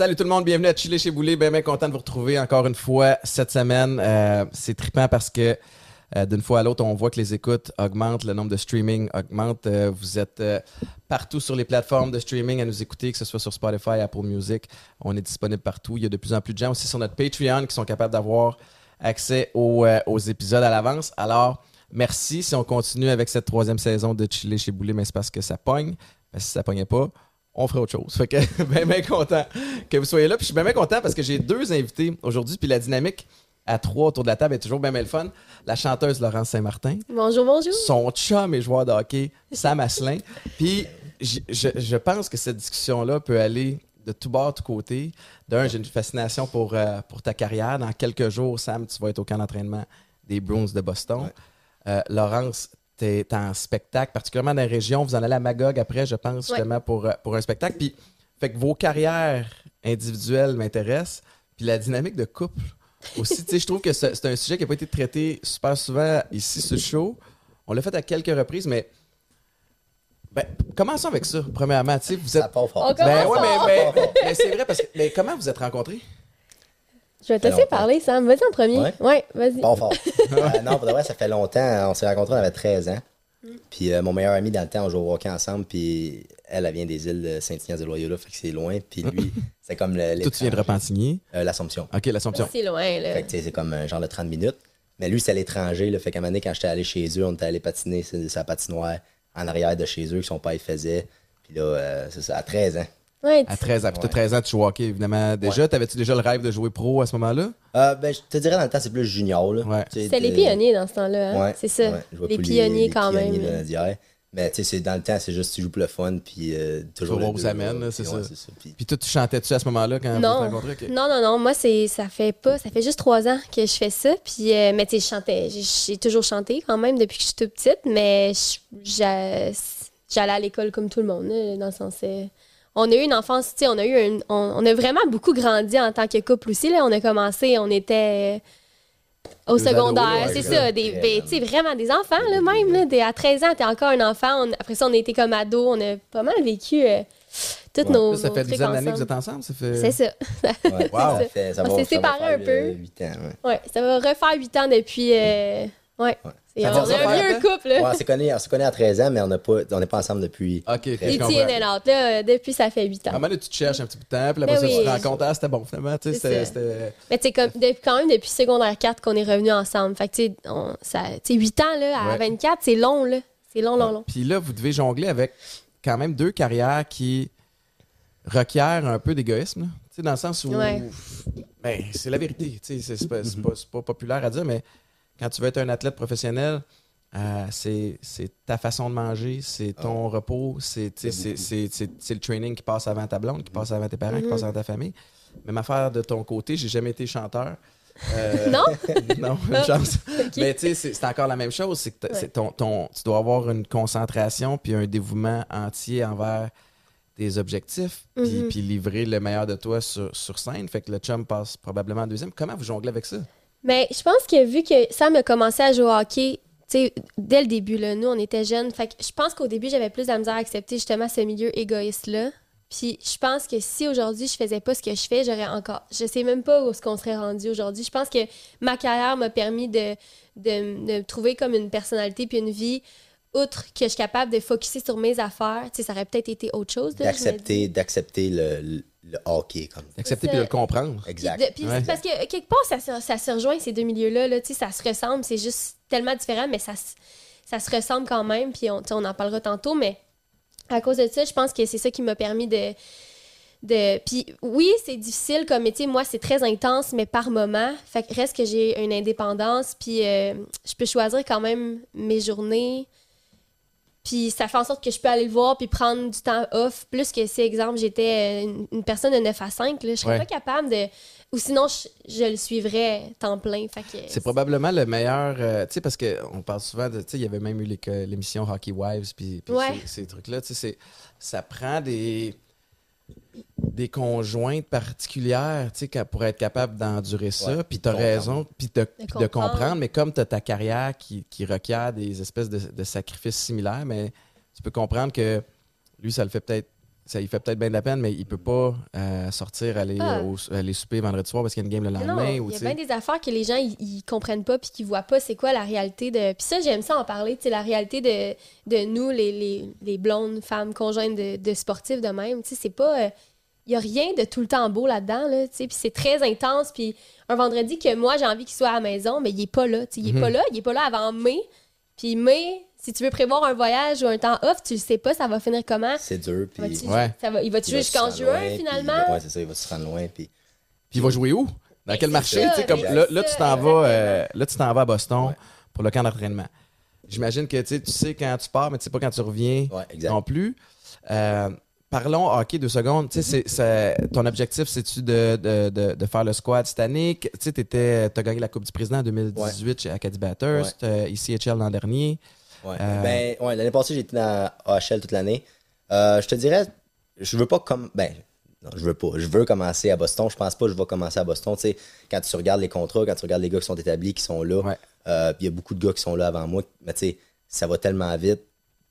Salut tout le monde, bienvenue à Chiller chez Boulet. Bien, bien content de vous retrouver encore une fois cette semaine. Euh, c'est trippant parce que euh, d'une fois à l'autre, on voit que les écoutes augmentent, le nombre de streaming augmente. Euh, vous êtes partout sur les plateformes de streaming à nous écouter, que ce soit sur Spotify, Apple Music. On est disponible partout. Il y a de plus en plus de gens aussi sur notre Patreon qui sont capables d'avoir accès aux, épisodes à l'avance. Alors, merci. Si on continue avec cette troisième saison de Chiller chez Boulet, mais c'est parce que ça pogne. Mais si ça pognait pas, on ferait autre chose. Fait que bien, bien content que vous soyez là. Puis je suis bien, bien content parce que j'ai deux invités aujourd'hui. Puis la dynamique à trois autour de la table est toujours bien, bien le fun. La chanteuse Laurence Saint-Martin, Bonjour, bonjour. son chum et joueur de hockey Sam Asselin. Puis je, je pense que cette discussion-là peut aller de tout bord, tout côté. D'un, j'ai une fascination pour, euh, pour ta carrière. Dans quelques jours, Sam, tu vas être au camp d'entraînement des Bruins de Boston. Euh, Laurence, tu es en spectacle, particulièrement dans la région. Vous en allez à Magog après, je pense, Ouais. justement, pour, euh, pour un spectacle. Puis, fait que vos carrières individuelles m'intéressent. Puis la dynamique de couple aussi. tu sais, je trouve que c'est c'est un sujet qui n'a pas été traité super souvent ici sur le show. On l'a fait à quelques reprises, mais. Ben, commençons avec ça, premièrement. Tu sais, vous êtes. Ça part fort. Ben ouais, mais, mais- mais c'est vrai parce que. Mais comment vous êtes rencontrés? Je vais te laisser parler, Sam. Vas-y en premier. Ouais? Ouais, vas-y. Part fort. Euh, non, pour de vrai, ça fait longtemps. On s'est rencontrés, on avait 13 ans. Puis euh, mon meilleur ami dans le temps, on jouait au hockey ensemble. Puis elle, elle vient des îles de Saint-Ignace de Loyola, fait que c'est loin. Puis lui, c'est comme le. Toi, tu viens de Repentigny? Euh, L'Assomption. OK, l'Assomption. C'est loin, là. Fait que tu sais, c'est comme un genre de 30 minutes. Mais lui, c'est à l'étranger. Fait qu'à un moment donné, quand j'étais allé chez eux, on était allé patiner sur sa patinoire en arrière de chez eux, que son père il faisait. Puis là, euh, c'est ça, à 13 ans. Ouais, À tu- 13 ans. Puis t'as Ouais. 13 ans, tu joues au hockey, évidemment. Déjà, t'avais-tu déjà le rêve de jouer pro à ce moment-là? Euh, ben, je te dirais, dans le temps, c'est plus junior. Là. Ouais. C'était les pionniers dans ce temps-là. hein? Ouais, c'est ça. ouais, les pionniers les quand pionniers même. de-. Mais tu sais, dans le temps, c'est juste tu joues pour le fun, puis euh, toujours. Toujours le vous amène, c'est puis ça. ça. Puis- Puis toi, tu chantais-tu à ce moment-là quand vous Non. vous rencontrez? OK. Non, non, non. Moi, c'est ça fait pas. Ça fait juste trois ans que je fais ça. Puis, euh, mais tu sais, je chantais. J'ai- toujours chanté quand même depuis que je suis toute petite. Mais j'allais à l'école comme tout le monde, là, dans le sens. On a eu une enfance, tu sais, on a eu une- on, on a vraiment beaucoup grandi en tant que couple aussi. Là. On a commencé, on était au Des secondaire, c'est ça, des, ben, tu sais, vraiment des enfants, là, même. Là, Des- à 13 ans, t'es encore un enfant. On- après ça, on a été comme ados. On a pas mal vécu euh, toutes Ouais. nos. Là, ça nos fait 10 ans d'années que vous ensemble. êtes ensemble? Ça fait... C'est ça. Ouais, Wow. ça fait- ça On va- s'est ça va séparés un euh, peu. huit ans, ouais. Ouais, ça va refaire 8 ans depuis. euh, Ouais. On va est refaire un couple, là. Ouais, on s'est connus on connus à 13 ans, mais on n'a pas- on n'est pas ensemble depuis. OK, OK, Et là, euh, depuis ça fait 8 À un ans. moment tu te cherches un petit peu de temps, puis après Ben ça, tu te rends compte, ah, c'était bon, finalement. Tu sais, c'était-. Mais tu sais, quand même depuis secondaire 4 qu'on est revenus ensemble. Fait que, tu sais, on- ça- tu sais, 8 ans, là, à Ouais. 24, c'est long, là. C'est long, long, long. Puis là, vous devez jongler avec quand même deux carrières qui requièrent un peu d'égoïsme. là. Tu sais, dans le sens où. Ouais. Ben, c'est la vérité. Tu sais, c'est c'est pas, c'est pas- c'est pas populaire à dire, mais quand tu veux être un athlète professionnel, euh, c'est ta façon de manger, c'est ton repos, c'est le training qui passe avant ta blonde, qui passe avant tes parents, qui passe avant ta famille. Même affaire de ton côté, j'ai jamais été chanteur. Euh, Non? non, une chance. Mais tu sais, c'est encore la même chose. C'est que t'as- Ouais. c'est ton, ton- tu dois avoir une concentration puis un dévouement entier envers tes objectifs puis, Mhm. puis livrer le meilleur de toi sur, sur scène. Fait que le chum passe probablement en deuxième. Comment vous jonglez avec ça? Mais je pense que vu que Sam a commencé à jouer au hockey, tu sais, dès le début, là, nous, on était jeunes. Fait que je pense qu'au début, j'avais plus de la misère à accepter justement ce milieu égoïste-là. Puis je pense que si aujourd'hui, je faisais pas ce que je fais, j'aurais encore. Je sais même pas où ce qu'on serait rendu aujourd'hui. Je pense que ma carrière m'a permis de, de, trouver comme une personnalité puis une vie. Outre que je suis capable de focuser sur mes affaires, tu sais, ça aurait peut-être été autre chose. D'accepter, d'accepter le, le, le hockey comme. D'accepter puis de le comprendre. Puis Exact. de- puis Ouais. c'est parce que quelque part, ça, se- ça se rejoint, ces deux milieux-là. Là, Tu sais, ça se ressemble. C'est juste tellement différent, mais ça, se- ça se ressemble quand même. Puis on, tu sais, on en parlera tantôt. Mais à cause de ça, je pense que c'est ça qui m'a permis de. de puis oui, c'est difficile comme métier. Moi, c'est très intense, mais par moment. Fait que reste que j'ai une indépendance. Puis euh, je peux choisir quand même mes journées. Puis ça fait en sorte que je peux aller le voir puis prendre du temps off. Plus que si, exemple, j'étais euh, une, une personne de 9 à 5, là, je serais Ouais. pas capable de. Ou sinon, je, je le suivrais temps plein. C'est probablement le meilleur. euh, tu sais, parce qu'on parle souvent de. Tu sais, il y avait même eu l'émission Hockey Wives, puis, puis Ouais. ces, ces trucs-là. Tu sais, c'est- ça prend des des conjointes particulières, tu sais, pour être capable d'endurer ça. Ouais, puis tu as comprendre. raison, puis de, comprendre. comprendre. Mais comme tu as ta carrière qui, qui requiert des espèces de, de sacrifices similaires, mais tu peux comprendre que lui, ça le fait peut-être ça il fait peut-être bien de la peine, mais il peut pas euh, sortir, aller, Ah. au, aller souper vendredi soir parce qu'il y a une game le lendemain. il y a bien des affaires que les gens ils, comprennent pas puis qu'ils voient pas c'est quoi la réalité de puis ça j'aime ça en parler tu sais la réalité de, de nous les, les, les blondes femmes conjointes de, de sportifs de même tu sais c'est pas euh, il y a rien de tout le temps beau là-dedans là tu sais puis c'est très intense puis un vendredi que moi j'ai envie qu'il soit à la maison mais il est pas là tu sais il est Mhm. pas là il est pas là avant mai puis mai si tu veux prévoir un voyage ou un temps off tu le sais pas ça va finir comment C'est dur, puis. Ouais. ça va, il va se jusqu'en juin loin, puis- finalement? Ouais, c'est ça, il va se rendre loin, puis. Puis il va jouer où? Dans quel marché? ça, Tu sais, comme, là, là, tu t'en vas, euh, exactement. là, tu t'en vas à Boston Ouais. pour le camp d'entraînement. J'imagine que tu sais, tu sais quand tu pars, mais tu sais pas quand tu reviens Ouais, non plus. Euh, parlons hockey deux secondes. Tu sais, c'est- c'est- ton objectif, c'est-tu de, de, de, de faire le squad cette année? Tu sais, t'étais- t'as gagné la Coupe du Président en 2018 chez Acadie Batters, Ouais. t'as ICHL l'an dernier. Ouais. Euh, Ben, ouais, l'année passée, j'étais dans AHL toute l'année. Euh, je te dirais, je veux pas comme. Ben, non, je veux pas. Je veux commencer à Boston. Je pense pas que je vais commencer à Boston. Tu sais, quand tu regardes les contrats, quand tu regardes les gars qui sont établis, qui sont là, Ouais. euh, puis il y a beaucoup de gars qui sont là avant moi. Mais tu sais, ça va tellement vite.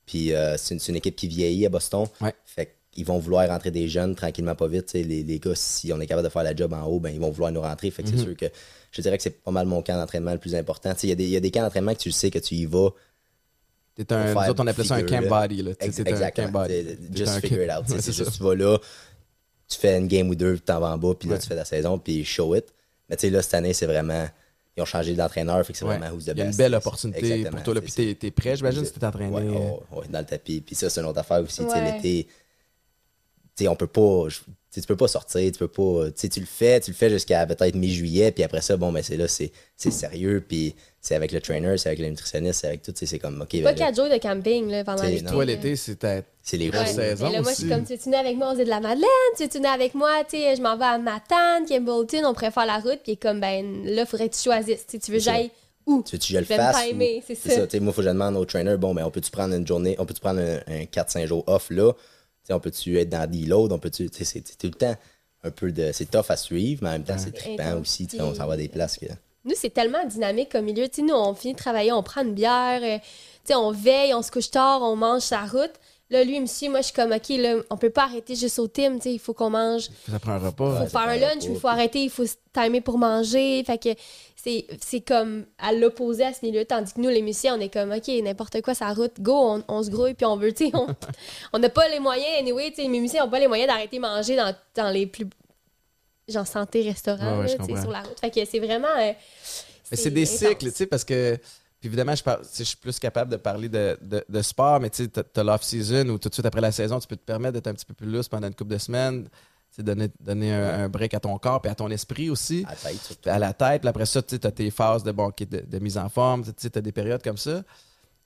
Puis euh, c'est une, équipe qui vieillit à Boston. Ouais. Fait qu'ils vont vouloir rentrer des jeunes tranquillement, pas vite. Tu sais, Les, les gars, si on est capable de faire la job en haut, ben, ils vont vouloir nous rentrer. Fait que c'est sûr que je dirais que c'est pas mal mon camp d'entraînement le plus important. Tu sais, Il y, a des- il y a des camps d'entraînement que tu sais que tu y vas. T'es un, nous autres, on appelait ça un camp body. Là. Tu sais, Ex- t'es un camp Exactement. body. T'sais, Just un figure camp- it out. t'sais, c'est juste, ça. tu vas là, tu fais une game ou deux, puis t'en vas en bas, puis là, Ouais. tu fais la saison, puis show it. Mais tu sais, là, cette année, c'est vraiment. Ils ont changé d'entraîneur, fait que c'est Ouais. vraiment who's the Il y a une best. belle opportunité exactement, pour toi. Là, puis t'es, t'es prêt, j'imagine, si t'es entraîné. Ouais, oh, ouais, dans le tapis. Puis ça, c'est une autre affaire aussi. tu sais. L'été, tu sais, on peut pas. je- tu tu peux pas sortir, tu peux pas. Tu sais, tu le fais, tu le fais jusqu'à peut-être mi-juillet, puis après ça, bon, ben c'est là, c'est c'est sérieux, puis c'est avec le trainer, c'est avec le nutritionniste, c'est avec tout, c'est comme, ok, pas ben là, quatre jours de camping là, pendant T'sais, l'été. Toi, l'été, c'était. c'est les Ouais. roues. saison Mais là, moi, je suis comme, tu venir avec moi, on faisait de la Madeleine, tu venir avec moi, tu sais, je m'en vais à Matane, Kimballton, on pourrait faire la route, puis comme, ben là, faudrait que tu choisisses, tu veux C'est j'aille où? Tu veux que je le Je vais me fasse? c'est C'est ça. ça. moi, il faut que je demande au trainer, bon, ben, on peut-tu prendre une journée, on peut-tu prendre un, un 4-5 jours off là? Tu sais, on peut-tu être dans D-load? On peut-tu, tu sais, c'est c'est tout le temps un peu de, c'est tough à suivre, mais en même temps, c'est trippant aussi, tu sais, on s'en va des places que... Nous, c'est tellement dynamique comme milieu. Tu sais, nous, on finit de travailler, on prend une bière, euh, tu sais, on veille, on se couche tard, on mange sa route. Là, lui, il suit, moi, je suis comme, OK, là, on peut pas arrêter juste au team, tu sais, il faut qu'on mange. Ça prend un repas. faut Ouais, ça faire un lunch, il faut arrêter, il faut se timer pour manger. Fait que c'est, c'est comme à l'opposé à ce milieu. Tandis que nous, les musiciens, on est comme, OK, n'importe quoi, ça route, go, on, on se grouille, puis on veut, tu sais, on on n'a pas les moyens, anyway, tu sais, les musiciens n'ont pas les moyens d'arrêter de manger dans, dans les plus. Genre santé restaurant, Ouais, là, sur la route. Fait que c'est vraiment. euh, Mais c'est des intense. cycles, tu sais, parce que. Puis évidemment, je, parle, suis plus capable de parler de, de, de sport, mais tu sais, t'as- t'as l'off-season où tout de suite après la saison, tu peux te permettre d'être un petit peu plus lousse pendant une couple de semaines, sais, donner, donner un, un break à ton corps et à ton esprit aussi, À la tête, surtout. à la tête. Puis après ça, tu as tes phases de, bon, de, de mise en forme, tu sais, tu as des périodes comme ça.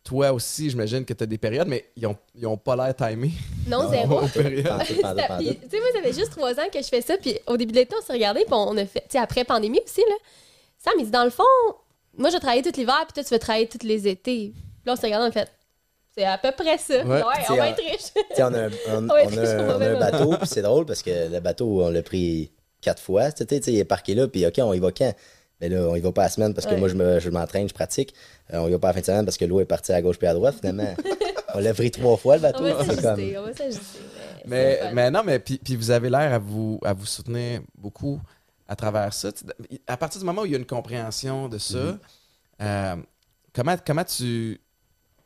Toi aussi, j'imagine que tu as des périodes, mais ils ont, ils ont pas l'air timés. Non, zéro. Tu sais, moi, ça fait juste trois ans que je fais ça. Puis au début de l'été, on s'est regardé. Puis on a fait. Tu sais, après pandémie aussi, là. Sam, il dit, dans le fond, moi, je travaille tout l'hiver. Puis toi, tu vas travailler tous les étés. Puis là, on s'est regardé, on a fait. C'est à peu près ça. Ouais. On va être riche. Tu sais, on a un, on, a on a un bateau, puis c'est drôle parce que le bateau, on l'a pris quatre fois. Tu sais, tu sais, il est parqué là, puis OK, on y va quand? Mais là, on y va pas la semaine parce que Ouais. moi, je me- je m'entraîne, je pratique. Euh, on y va pas la fin de semaine parce que l'eau est partie à gauche puis à droite, finalement. on l'a pris trois fois, le On bateau. va C'est s'ajuster. comme... On va s'ajuster. Mais, Mais, non, mais puis, puis vous avez l'air à vous, à vous soutenir beaucoup à travers ça. À partir du moment où il y a une compréhension de ça, Mm-hmm. euh, comment, comment tu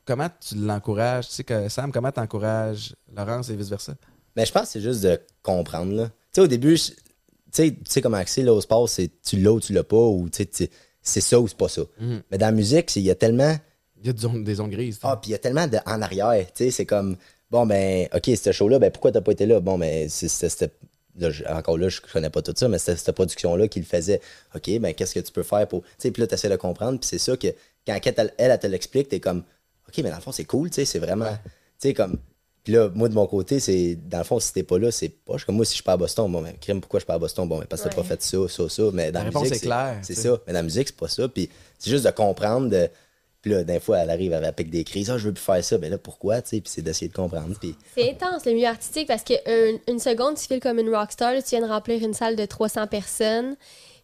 comment tu l'encourages? Tu sais que Sam, comment tu encourages Laurence et vice-versa? Mais je pense que c'est juste de comprendre, là. Tu sais, au début, je- tu sais, tu sais comment c'est là au sport, c'est tu l'as ou tu l'as pas, ou tu sais, tu- c'est ça ou c'est pas ça. Mhm. Mais dans la musique, il y a tellement... Il y a des des zones grises. tu. Ah, puis il y a tellement de, en arrière, tu sais, c'est comme, bon, ben, OK, ce show-là, ben, pourquoi t'as pas été là? Bon, ben, c'était, encore là, je connais pas tout ça, mais c'était cette production-là qui le faisait. OK, ben, qu'est-ce que tu peux faire pour, tu sais, puis là, t'essaies de comprendre, puis c'est ça que, quand elle, elle, elle te l'explique, t'es comme, OK, mais dans le fond, c'est cool, tu sais, c'est vraiment, tu sais, comme, puis là, moi, de mon côté, c'est, dans le fond, si t'es pas là, c'est pas, comme moi, si je suis pas à Boston, bon, ben, crime, pourquoi je suis pas à Boston? Bon, ben, parce que t'as pas fait ça, ça, ça, mais dans La la, réponse musique, est c'est claire, C'est ça, mais dans la musique, c'est pas ça, puis c'est juste de comprendre, de, puis là, des fois, elle arrive avec pique des crises. Ah, je veux plus faire ça. Ben là, pourquoi? Tu sais, puis c'est d'essayer de comprendre. Puis C'est intense, le milieu artistique, parce qu'une une seconde, tu files comme une rockstar. là, tu viens de remplir une salle de 300 personnes.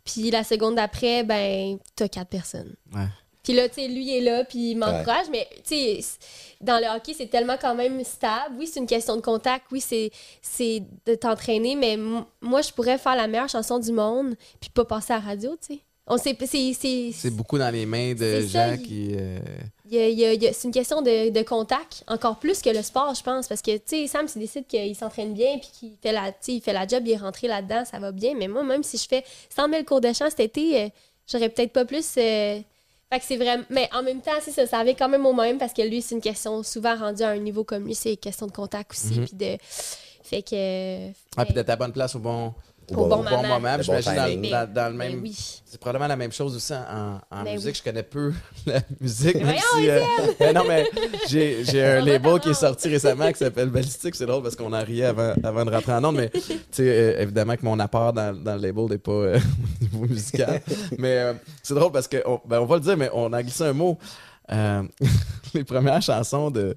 Puis la seconde d'après, ben, t'as 4 personnes. Ouais. Puis là, tu sais, lui il est là, puis il m'encourage, mais tu sais, dans le hockey, c'est tellement quand même stable. Oui, c'est une question de contact, oui, c'est c'est de t'entraîner, mais moi, je pourrais faire la meilleure chanson du monde, puis pas passer à la radio, tu sais. On sait, c'est, c'est, C'est beaucoup dans les mains de gens qui. euh, c'est une question de, de contact, encore plus que le sport, je pense. Parce que, tu sais, Sam, s'il décide qu'il s'entraîne bien puis qu'il fait la, il fait la job, il est rentré là-dedans, ça va bien. Mais moi, même si je fais 100 000 cours de chant cet été, euh, j'aurais peut-être pas plus. euh, Fait que c'est vraiment. Mais en même temps, c'est ça, ça avait quand même au même parce que lui, c'est une question souvent rendue à un niveau comme lui, c'est une question de contact aussi. Mhm. Puis de. Fait que. Ah, puis d'être à bonne place au bon, Au bon au bon moment. moment. Bon J'imagine dans, timing. dans- dans le Ben même. oui. C'est probablement la même chose aussi en, en Ben musique. oui. Je connais peu la musique. même si, euh, mais non, mais j'ai j'ai un label qui est sorti récemment qui s'appelle Ballistic. C'est drôle parce qu'on en riait avant, avant de rentrer en onde. Mais tu sais, euh, évidemment que mon apport dans, dans le label n'est pas euh, au niveau musical. mais euh, c'est drôle parce qu'on on, ben, on va le dire, mais on a glissé un mot. Euh, les premières chansons de,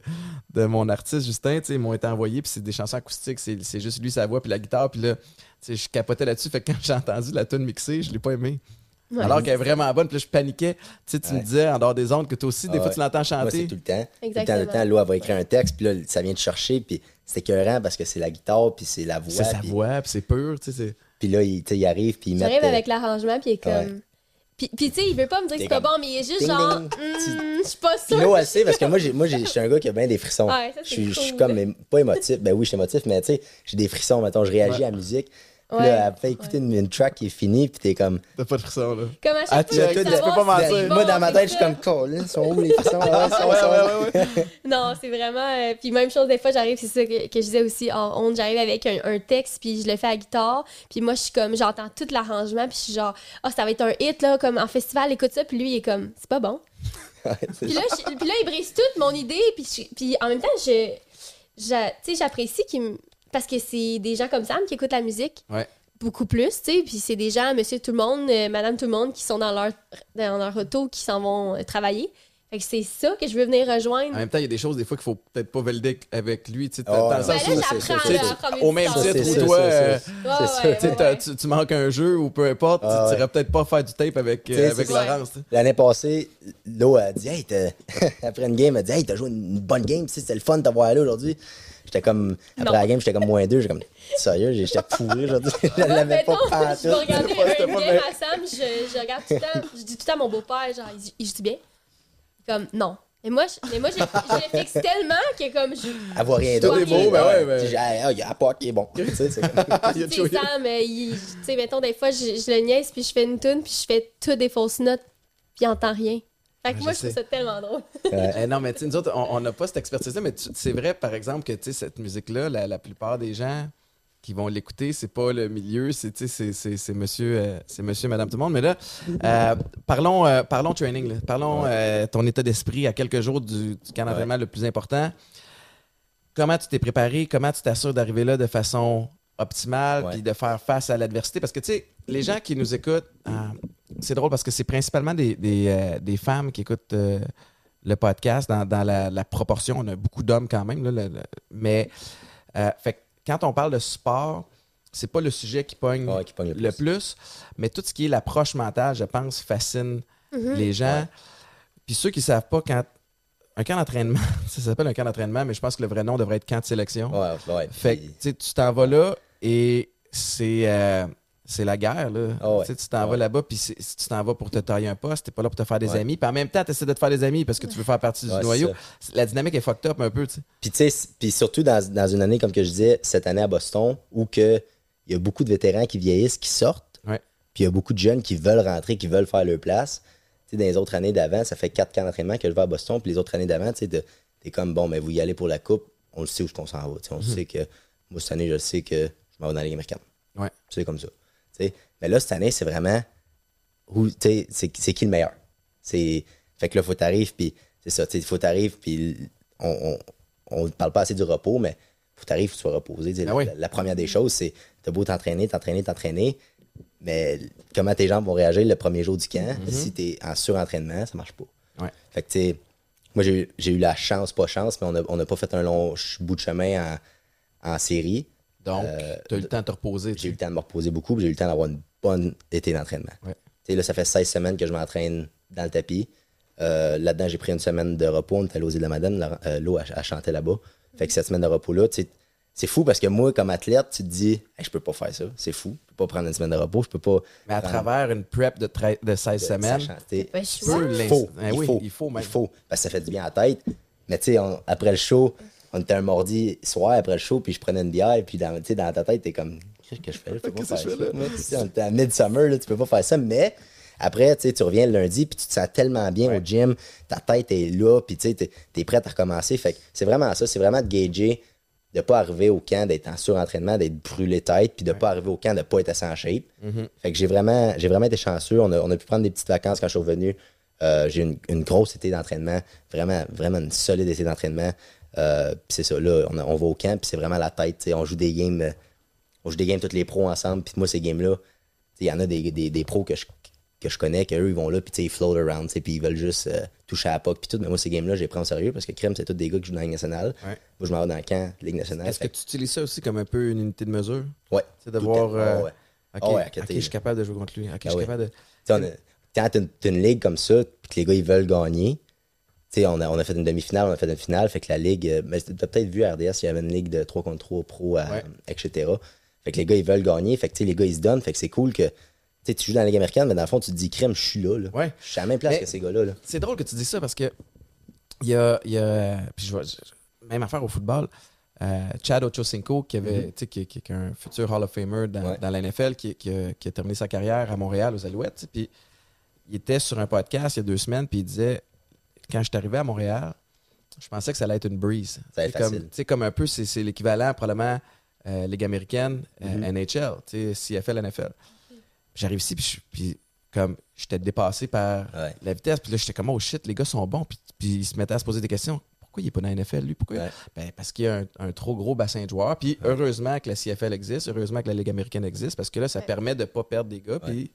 de mon artiste Justin, tu sais, m'ont été envoyées, puis c'est des chansons acoustiques, c'est c'est juste lui, sa voix, puis la guitare, puis là, tu sais, je capotais là-dessus, fait que quand j'ai entendu la tune mixée, je l'ai pas aimée. Ouais. Alors qu'elle est vraiment bonne, puis là, je paniquais. Tu sais, tu me disais, en dehors des ondes, que toi aussi, des Ah fois, tu l'entends Moi, c'est chanter. tout le temps. Tout le temps, Exactement. le temps, Lou, elle va écrire un texte, puis là, ça vient te chercher, puis c'est écœurant parce que c'est la guitare, puis c'est la voix. C'est sa puis, voix, puis c'est pur, tu sais. puis là, il, il arrive, puis il met. J'arrive avec l'arrangement, puis il est comme. Ouais. Puis, puis tu sais, il veut pas me dire que c'est pas bon, mais il est juste ding, genre. Hmm, Je suis pas. Lou, elle sait, parce que moi, j'ai, moi je suis un gars qui a bien des frissons. Ouais, ça, c'est je, suis, je suis cool. comme, pas émotif. Ben oui, je suis émotif, mais tu sais, j'ai des frissons. Mettons, je réagis à la musique. Puis Ouais. là, elle fait écouter une, une track qui est finie, puis t'es comme. T'as pas de frisson, là. Comme à chaque Ah, fois, tu- tu peux pas mentir. c'est moi, bon, dans ma tête, je suis comme, Colin, ils sont où les frissons? Sont- Non, c'est vraiment. euh, puis même chose, des fois, j'arrive, c'est ça que, que je disais aussi en honte, j'arrive avec un, un texte, puis je le fais à la guitare. Puis moi, je suis comme, j'entends tout l'arrangement, puis je suis genre, ah, ça va être un hit, là, comme en festival, écoute ça. Puis lui, il est comme, c'est pas bon. Ouais, Puis là, je- puis là, il brise toute mon idée, puis, je- puis en même temps, je, je- tu sais, j'apprécie qu'il me- Parce que c'est des gens comme Sam qui écoutent la musique. Ouais. Beaucoup plus, tu sais. Puis c'est des gens, monsieur tout le monde, euh, madame tout le monde, qui sont dans leur, dans leur auto, qui s'en vont euh, travailler. Fait que c'est ça que je veux venir rejoindre. En même temps, il y a des choses, des fois, qu'il faut peut-être pas valider avec lui, tu sais. Dans le Ben sens où- au même titre où toi, euh. Ouais, ouais, ouais, tu manques un jeu ou peu importe, Ah tu ouais. iras peut-être pas faire du tape avec, euh, avec. Laurence. L'année passée, Lo a dit, hey, t'as- après une game, elle a dit, hey, t'as joué une bonne game, c'était le fun de t'avoir là aujourd'hui. J'étais comme, après Non. la game, j'étais comme moins deux, j'étais comme, sérieux, j'étais pourri aujourd'hui. Je l'avais pas pantoute. Je vais regarder pas- un pas game bien. à Sam, je, je regarde tout le temps, je dis tout le temps à mon beau-père, genre, il, dit- il joue bien? Comme, non. Et moi, je, mais moi, je, je le fixe tellement que comme, je, Elle voit rien Tout d'autre. est beau, ben ouais, ben- Tu dis, hey, ah, il y a un pote qui est bon. Tu sais, c'est comme- Il y a Tu Joey. sais, Sam, euh, il- tu sais, mettons, des fois, je, je le niaise, puis je fais une tune, puis je fais toutes des fausses notes, puis il entend rien. Fait que moi, je je trouve ça tellement drôle. Eh non, mais tu sais, nous autres, on n'a pas cette expertise-là, mais c'est vrai, par exemple, que tu sais, cette musique-là, la, la plupart des gens qui vont l'écouter, c'est pas le milieu, c'est tu sais, c'est- c'est- c'est monsieur, euh, c'est monsieur, madame, tout le monde. Mais là, euh, parlons, euh, parlons training, là. parlons euh, ton état d'esprit à quelques jours du, du camp d'entraînement le plus important. Comment tu t'es préparé? Comment tu t'assures d'arriver là de façon optimale puis de faire face à l'adversité? Parce que, tu sais, les gens qui nous écoutent, euh, c'est drôle parce que c'est principalement des, des, euh, des femmes qui écoutent euh, le podcast dans, dans la, la proportion. On a beaucoup d'hommes quand même, là, le- le- mais euh, fait quand on parle de sport, c'est pas le sujet qui pogne Ouais, qui pogne le le plus. mais tout ce qui est l'approche mentale, je pense, fascine les gens. Ouais. Puis ceux qui savent pas quand un camp d'entraînement, ça s'appelle un camp d'entraînement, mais je pense que le vrai nom devrait être camp de sélection. Ouais, ouais. Fait que tu sais, tu t'en vas là et c'est euh, c'est la guerre là. Ouais. Tu t'en vas ouais. là-bas puis tu t'en vas pour te tailler un poste, t'es pas là pour te faire des Ouais. amis. Puis en même temps, tu essaies de te faire des amis parce que tu veux faire partie du noyau. La dynamique est fucked up un peu, tu sais. Puis, tu sais, c- puis surtout dans, dans une année, comme que je disais, cette année à Boston, où que il y a beaucoup de vétérans qui vieillissent, qui sortent, puis il y a beaucoup de jeunes qui veulent rentrer, qui veulent faire leur place. Tu sais, dans les autres années d'avant, ça fait quatre camps d'entraînement que je vais à Boston, puis les autres années d'avant, tu t'es comme, bon, mais vous y allez pour la coupe, on le sait où on s'en va. tu sais, On sait que, moi, cette année, je sais que je m'en vais dans la Ligue américaine. Ouais. C'est comme ça. Mais là, cette année, c'est vraiment, où, c'est c'est qui le meilleur? C'est, fait que là, faut t'arrives, puis c'est ça, sais, faut t'arrives, puis on, on, on parle pas assez du repos, mais faut t'arrives, faut que tu sois reposé. Ah la, oui. la- la première des choses, c'est, t'as beau t'entraîner, t'entraîner, t'entraîner, mais comment tes jambes vont réagir le premier jour du camp? Si t'es en surentraînement, ça marche pas. Ouais. Fait que, tu moi, j'ai eu- j'ai eu la chance, pas chance, mais on n'a on a pas fait un long bout de chemin en, en série. Donc, Euh, tu as eu le temps de te reposer. J'ai eu le temps de me reposer beaucoup, puis j'ai eu le temps d'avoir une bonne été d'entraînement. Ouais. Tu sais, Là, ça fait 16 semaines que je m'entraîne dans le tapis. Euh, là-dedans, j'ai pris une semaine de repos. On était à l'Osée de la Madame. L'eau, elle chantait là-bas. Fait que cette semaine de repos-là, c'est fou parce que moi, comme athlète, tu te dis, Hey, je peux pas faire ça. C'est fou. Je peux pas prendre une semaine de repos. Je peux pas. Mais à prendre- travers une prep de, trai- de 16 ça semaines, chanter. tu peux Il faut, Eh il oui, faut, il faut même. il faut, parce que ça fait du bien à la tête. Mais tu sais, après le show, on était un mardi soir après le show, puis je prenais une bière, puis dans, ta tête, t'es comme, qu'est-ce que je fais là? Je peux pas faire ça. là? On était à midsummer, là, tu peux pas faire ça, mais après, tu reviens le lundi, puis tu te sens tellement bien Ouais. au gym, ta tête est là, puis tu t'es prêt à recommencer. Fait que c'est vraiment ça, c'est vraiment de gager, de pas arriver au camp, d'être en surentraînement, d'être brûlé tête, puis de pas arriver au camp, de pas être assez en shape. Mm-hmm. Fait que j'ai vraiment, été chanceux. On a, on a pu prendre des petites vacances quand je suis revenu. Euh, j'ai eu une, une grosse été d'entraînement, vraiment, vraiment une solide été d'entraînement. Euh, puis c'est ça, là, on, va au camp, puis c'est vraiment la tête. On joue des games, euh, on joue des games tous les pros ensemble. Puis moi, ces games-là, il y en a des, des, des pros que je, que je connais, qu'eux, ils vont là, puis ils float around, puis ils veulent juste euh, toucher à la puck, puis tout. Mais moi, ces games-là, je les prends au sérieux parce que Crème, c'est tous des gars qui jouent dans la Ligue nationale. Ouais. Moi, je m'en vais dans le camp, Ligue nationale. Est-ce que tu utilises ça aussi comme un peu une unité de mesure? Ouais. C'est de Tout voir. le temps. euh, Ah ouais. OK, Ah ouais, je suis capable de jouer contre lui. OK, je Ah suis ouais. capable de. On a- quand t'as une, une ligue comme ça, puis que les gars ils veulent gagner, on a, on a fait une demi-finale, on a fait une finale, fait que la ligue, euh, mais t'as peut-être vu à RDS, il y avait une ligue de 3 contre 3 pro, à- Ouais. etc. Fait que les gars ils veulent gagner, fait que les gars ils se donnent, fait que c'est cool que tu joues dans la ligue américaine, mais dans le fond, tu te dis crème, je suis là, là. Ouais. Je suis à la même place Mais- que ces gars-là. Là. C'est drôle que tu dis ça parce que il y a, y a- puis je vois, je- même affaire au football. euh, Chad Ochocinco, qui, avait, sais, qui, qui- qui est un futur Hall of Famer dans, Ouais. dans la NFL, qui, qui a, terminé sa carrière à Montréal aux Alouettes. Puis il était sur un podcast il y a deux semaines, puis il disait Quand je suis arrivé à Montréal, je pensais que ça allait être une breeze. Ça allait être Tu sais, comme, un peu, c'est c'est l'équivalent probablement euh, Ligue américaine, euh. NHL, CFL, NFL. J'arrive ici, puis, je- puis comme j'étais dépassé par Ouais. la vitesse. Puis là, j'étais comme, oh shit, les gars sont bons. Puis, puis ils se mettaient à se poser des questions. Pourquoi il n'est pas dans la NFL, lui? Pourquoi? Ouais. Ben, parce qu'il y a un, un trop gros bassin de joueurs. Puis heureusement que la CFL existe, heureusement que la Ligue américaine existe, parce que là, ça Ouais. permet de ne pas perdre des gars. Puis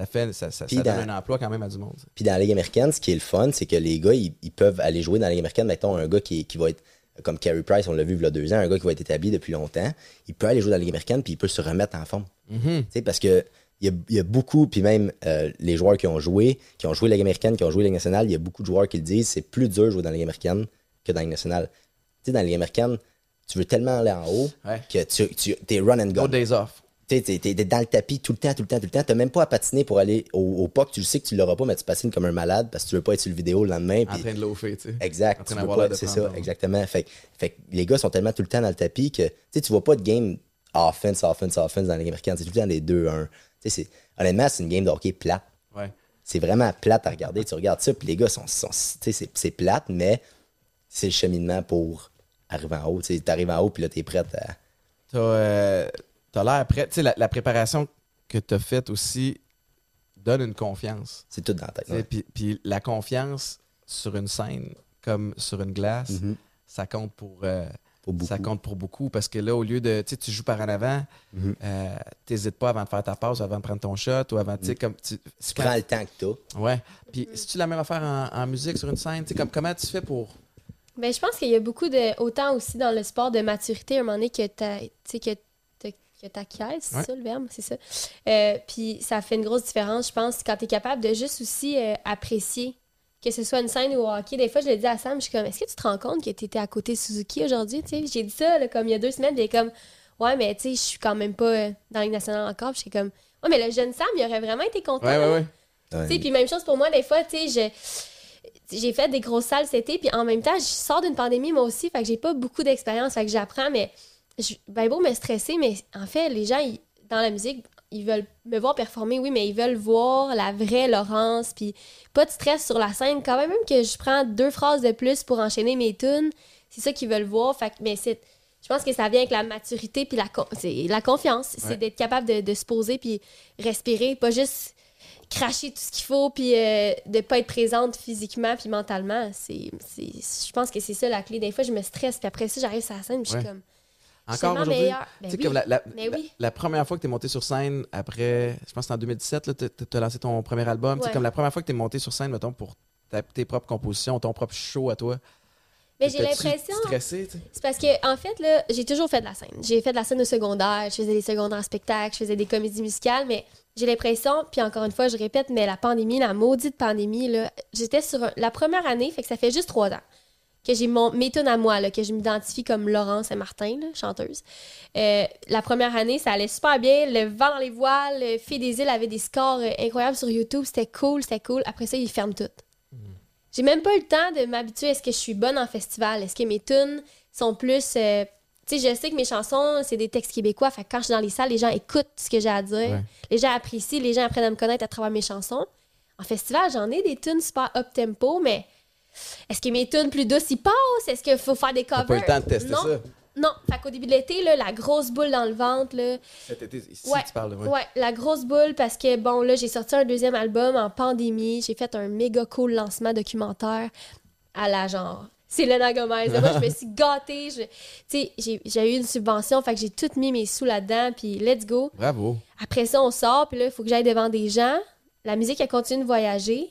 ça fait ça, ça, ça dans- donne un emploi quand même à du monde. Puis dans la Ligue américaine, ce qui est le fun, c'est que les gars, ils, ils peuvent aller jouer dans la Ligue américaine. Mettons un gars qui, qui va être comme Carey Price, on l'a vu il y a deux ans, un gars qui va être établi depuis longtemps. Il peut aller jouer dans la Ligue américaine, puis il peut se remettre en forme. Tu sais, parce que il y a, il y a beaucoup, puis même euh, les joueurs qui ont joué, qui ont joué la Ligue américaine, qui ont joué la Ligue nationale, il y a beaucoup de joueurs qui le disent, c'est plus dur de jouer dans la Ligue américaine que dans la Ligue nationale. Tu sais, dans la Ligue américaine, tu veux tellement aller en haut Ouais. que tu, tu es run and Go gun. days off. Tu sais, t'es, t'es- t'es dans le tapis tout le temps, tout le temps, tout le temps. T'as même pas à patiner pour aller au, au puck. Tu le sais que tu l'auras pas, mais tu patines comme un malade parce que tu veux pas être sur le vidéo le lendemain. En train de loafer, tu sais. En Exact. train tu veux d'avoir pas- l'air de c'est ça, exactement. Fait, fait les gars sont tellement tout le temps dans le tapis que tu vois pas de game offense, offense, offense dans la Ligue américaine. C'est tout le temps les 2-1. Tu sais, c'est- honnêtement, c'est une game de hockey plate. Ouais. C'est vraiment plate à regarder. Tu regardes ça, puis les gars sont. sont c'est, c'est plate, mais c'est le cheminement pour arriver en haut. Tu sais, t'arrives en haut, puis là, t'es prête à. T'as euh, t'as l'air prêt. Tu sais, la, la préparation que tu as faite aussi donne une confiance. C'est tout dans la tête. Puis, puis la confiance sur une scène comme sur une glace, Mhm. ça compte pour. euh. Ça compte pour beaucoup parce que là, au lieu de. Tu sais, tu joues par en avant, Mhm. euh, t'hésites pas avant de faire ta passe, avant de prendre ton shot ou avant. Tu sais, comme. Tu, Tu prends le temps que t'as. Ouais. Puis, c'est-tu la même affaire en, en musique sur une scène? Tu sais, comme, comment tu fais pour. Ben, je pense qu'il y a beaucoup de. Autant aussi dans le sport de maturité, à un moment donné, que tu sais, que que t'acquiesces, c'est Ouais. ça le verbe, c'est ça. Euh, puis ça fait une grosse différence, je pense, quand tu es capable de juste aussi euh, apprécier, que ce soit une scène ou au hockey. Des fois, je le dis à Sam, je suis comme, est-ce que tu te rends compte que tu étais à côté de Suzuki aujourd'hui? Tu sais, J'ai dit ça là, comme il y a deux semaines, puis il est comme, ouais, mais tu sais, je suis quand même pas euh, dans la Ligue nationale encore. Puis j'étais comme, ouais, mais le jeune Sam, il aurait vraiment été content. Ouais, ouais, ouais. Tu puis même chose pour moi, des fois, tu sais, je- j'ai fait des grosses salles cet été, puis en même temps, je sors d'une pandémie moi aussi, fait que j'ai pas beaucoup d'expérience, fait que j'apprends, mais je, ben beau me stresser, mais en fait, les gens, ils- dans la musique, ils veulent me voir performer, oui, mais ils veulent voir la vraie Laurence, puis pas de stress sur la scène, quand même, même que je prends deux phrases de plus pour enchaîner mes tunes, c'est ça qu'ils veulent voir, fait mais c'est... Je pense que ça vient avec la maturité puis la, la confiance. Ouais. C'est d'être capable de, de se poser puis respirer, pas juste cracher tout ce qu'il faut puis euh, de pas être présente physiquement puis mentalement. C'est c'est- je pense que c'est ça la clé. Des fois je me stresse puis après ça j'arrive sur la scène puis je suis comme Encore aujourd'hui? Ben oui. comme la, la, Mais la- première fois que tu es monté sur scène après, je pense que en 2017, tu as lancé ton premier album. Ouais. comme la première fois que tu es monté sur scène, mettons, pour ta- tes propres compositions, ton propre show à toi, Mais j'ai T'étais-tu l'impression. C'est parce que, en fait, là, j'ai toujours fait de la scène. J'ai fait de la scène au secondaire, je faisais des secondaires en spectacle, je faisais des comédies musicales, mais j'ai l'impression, puis encore une fois, je répète, mais la pandémie, la maudite pandémie, là, j'étais sur la première année, fait que ça fait juste trois ans que j'ai mon mes tunes à moi, là, que je m'identifie comme Laurence Saint-Martin, là, chanteuse. Euh, la première année, ça allait super bien. Le vent dans les voiles, Fille des îles avait des scores euh, incroyables sur YouTube. C'était cool, c'était cool. Après ça, ils ferment tout. J'ai même pas eu le temps de m'habituer à ce que je suis bonne en festival. Est-ce que mes tunes sont plus. euh, tu sais, je sais que mes chansons, c'est des textes québécois. Fait que quand je suis dans les salles, les gens écoutent ce que j'ai à dire. Ouais. Les gens apprécient, les gens apprennent à me connaître à travers mes chansons. En festival, j'en ai des tunes super up-tempo, mais est-ce que mes tunes plus douces y passent? Est-ce qu'il faut faire des covers? pas le temps de tester non. ça. Non. Fait qu'au début de l'été, là, la grosse boule dans le ventre, là, Cet été, ici, Ouais. tu parles de. Ouais. la grosse boule parce que bon là j'ai sorti un deuxième album en pandémie, j'ai fait un méga cool lancement documentaire à la genre Selena Gomez. Là, moi je me suis gâtée, je- tu sais j'ai j'ai eu une subvention, fait que j'ai tout mis mes sous là-dedans puis let's go. Bravo. Après ça on sort puis là il faut que j'aille devant des gens. La musique elle continue de voyager.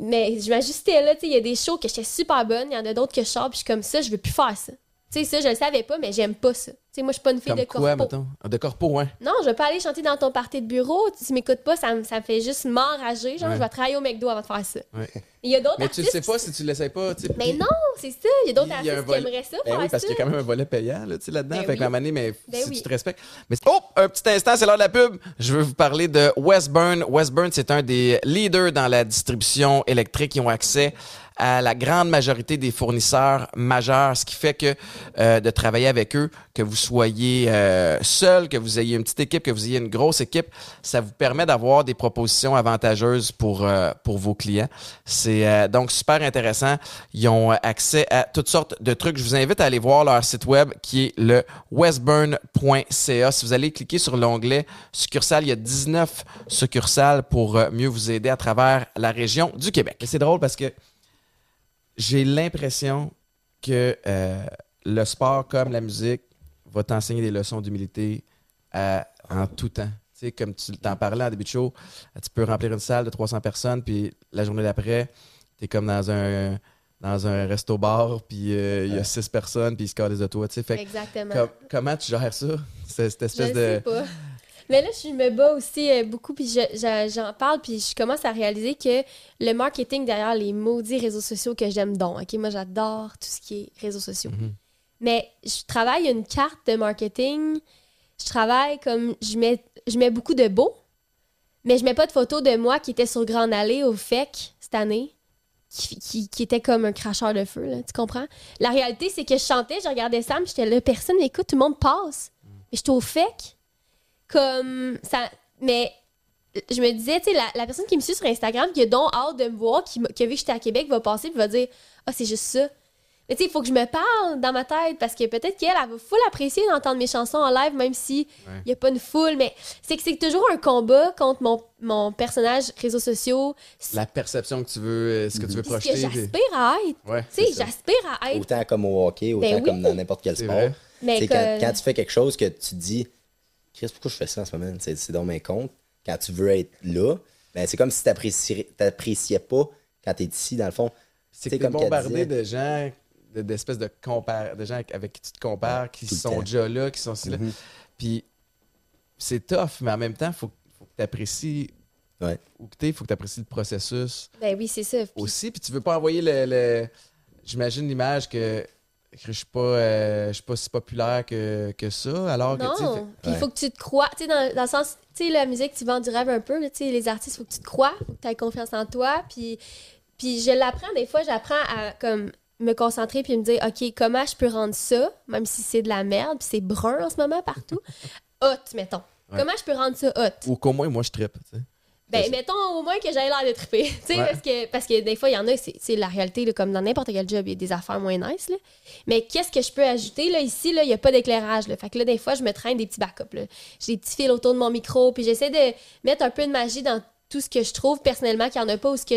Mais je m'ajustais là, tu sais il y a des shows que j'étais super bonne, il y en a d'autres que je sors puis comme ça, je veux plus faire ça. Tu sais ça je le savais pas mais j'aime pas ça. Tu sais moi je suis pas une fille Comme de quoi, corpo. mettons? Ah, De corpo, hein? Non, je vais pas aller chanter dans ton party de bureau. Tu m'écoutes pas, ça me, ça me fait juste m'enrager. Genre, Ouais. je vais travailler au McDo avant de faire ça. Ouais. Il y a d'autres Mais tu le sais pas si tu l'essayes pas, tu sais. Mais puis- non, c'est ça. Il y a d'autres Il y a un artistes volet- qui aimeraient ça Ben faire oui, parce ça. qu'il y a quand même un volet payant là, tu sais, là-dedans. Ben fait que oui. mais Ben si oui. tu te respectes. Mais oh, un petit instant, c'est l'heure de la pub. Je veux vous parler de Westburn. Westburn, c'est un des leaders dans la distribution électrique qui ont accès à la grande majorité des fournisseurs majeurs, ce qui fait que euh, de travailler avec eux, que vous soyez euh, seul, que vous ayez une petite équipe, que vous ayez une grosse équipe, ça vous permet d'avoir des propositions avantageuses pour, euh, pour vos clients. C'est euh, donc super intéressant. Ils ont accès à toutes sortes de trucs. Je vous invite à aller voir leur site web qui est le westburn.ca. Si vous allez cliquer sur l'onglet succursale, il y a 19 succursales pour mieux vous aider à travers la région du Québec. C'est drôle parce que j'ai l'impression que le sport comme la musique va t'enseigner des leçons d'humilité à- en tout temps. Tu sais, comme tu t'en parlais en début de show, tu peux remplir une salle de 300 personnes, puis la journée d'après, tu es comme dans un dans un resto-bar, puis euh, il y a six personnes, puis ils se calent de toi. Tu sais, fait Exactement. com- comment tu gères ça, cette, cette je espèce ne de... sais pas. Mais là, je me bats aussi euh, beaucoup, puis je- je- j'en parle, puis je commence à réaliser que le marketing derrière les maudits réseaux sociaux que j'aime donc. OK, moi, j'adore tout ce qui est réseaux sociaux. Mhm. Mais je travaille une carte de marketing. Je travaille comme je mets, beaucoup de beau, mais je mets pas de photos de moi qui était sur Grande Allée au FEC cette année, qui, était comme un cracheur de feu, tu comprends? La réalité, c'est que je chantais, je regardais Sam, j'étais là, personne m'écoute, tout le monde passe. Mais j'étais au FEC. Comme ça. Mais je me disais, tu sais, la, personne qui me suit sur Instagram, qui a donc hâte de me voir, qui, a vu que j'étais à Québec, va passer puis va dire Ah, c'est juste ça. Mais tu sais, il faut que je me parle dans ma tête parce que peut-être qu'elle, elle va full apprécier d'entendre mes chansons en live, même si il Ouais. n'y a pas une foule. Mais c'est que c'est toujours un combat contre mon, mon personnage réseaux sociaux, La perception que tu veux, euh, ce que tu veux ce que projeter. puis- j'aspire à être. Ouais, Tu sais, j'aspire à être. Autant comme au hockey, autant Ben oui. comme dans n'importe quel sport. Mais C'est que- quand, quand tu fais quelque chose que tu te dis, Chris, pourquoi je fais ça en ce moment? C'est c'est dans mes comptes. Quand tu veux être là, ben c'est comme si tu n'appréciais pas quand tu es ici, dans le fond. C'est que comme bombardé disait. de gens, d'espèces de, compar de gens avec qui tu te compares, qui Tout sont déjà là, qui sont aussi là. Mhm. Puis c'est tough, mais en même temps, il faut, faut que tu apprécies Ouais. où que t'es, il faut que tu apprécies le processus Ben oui, c'est ça. Puis- aussi. Puis tu veux pas envoyer le. le- J'imagine l'image que, que je suis pas, euh, je suis pas si populaire que, que ça, alors que tu Non, fait- puis il Ouais. faut que tu te crois. Tu sais, dans, dans le sens, tu sais, la musique, tu vends du rêve un peu. Tu sais, les artistes, il faut que tu te crois, faut que tu aies confiance en toi. Puis, puis je l'apprends, des fois, j'apprends à comme me concentrer puis me dire, OK, comment je peux rendre ça, même si c'est de la merde, puis c'est brun en ce moment partout, hot, mettons. Ouais. Comment je peux rendre ça hot? ou qu'au moins moi je trippe. tu sais. Ben, mettons au moins que j'aille l'air de triper. Tu sais, Ouais. parce, que, parce que des fois, il y en a, c'est la réalité, là, comme dans n'importe quel job, il y a des affaires moins nice. Là. Mais qu'est-ce que je peux ajouter? Là, ici, là, il n'y a pas d'éclairage. Fait que là, des fois, je me traîne des petits backups. là. J'ai des petits fils autour de mon micro, puis j'essaie de mettre un peu de magie dans tout ce que je trouve personnellement qu'il n'y en a pas ou ce que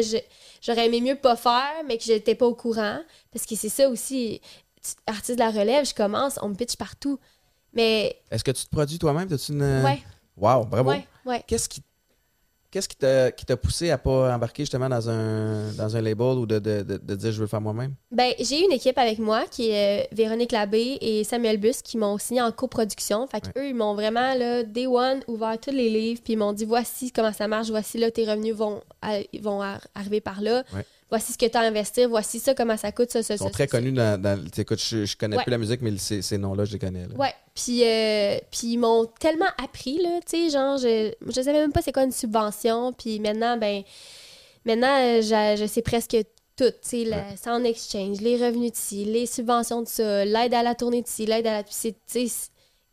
j'aurais aimé mieux pas faire, mais que je n'étais pas au courant. Parce que c'est ça aussi. Artiste de la relève, je commence, on me pitch partout. Mais, Est-ce que tu te produis toi-même? T'as-tu une. ouais, Wow, bravo. ouais, ouais. Qu'est-ce qui. Qu'est-ce qui t'a qui t'a poussé à pas embarquer justement dans un, dans un label ou de, de, de, de dire je veux le faire moi-même? Ben, j'ai une équipe avec moi qui est euh, Véronique Labbé et Samuel Bus qui m'ont signé en coproduction. Fait qu'eux, ils m'ont vraiment, là, day one, ouvert tous les livres, puis ils m'ont dit voici comment ça marche, voici là, tes revenus vont, à- ils vont ar- arriver par là. Ouais. Voici ce que tu as à investir, voici ça, comment ça coûte, ça, ça, Ils sont ça. très ça, ça. connus dans. dans écoute, je, je connais Ouais. plus la musique, mais ces, ces noms-là, je les connais. là. Ouais, puis euh, puis ils m'ont tellement appris là, tu sais, genre je je savais même pas c'est quoi une subvention, puis maintenant ben maintenant je, je sais presque tout, tu sais, le sound exchange, les revenus de ci, les subventions de ça, l'aide à la tournée de ci, l'aide à la tu sais, il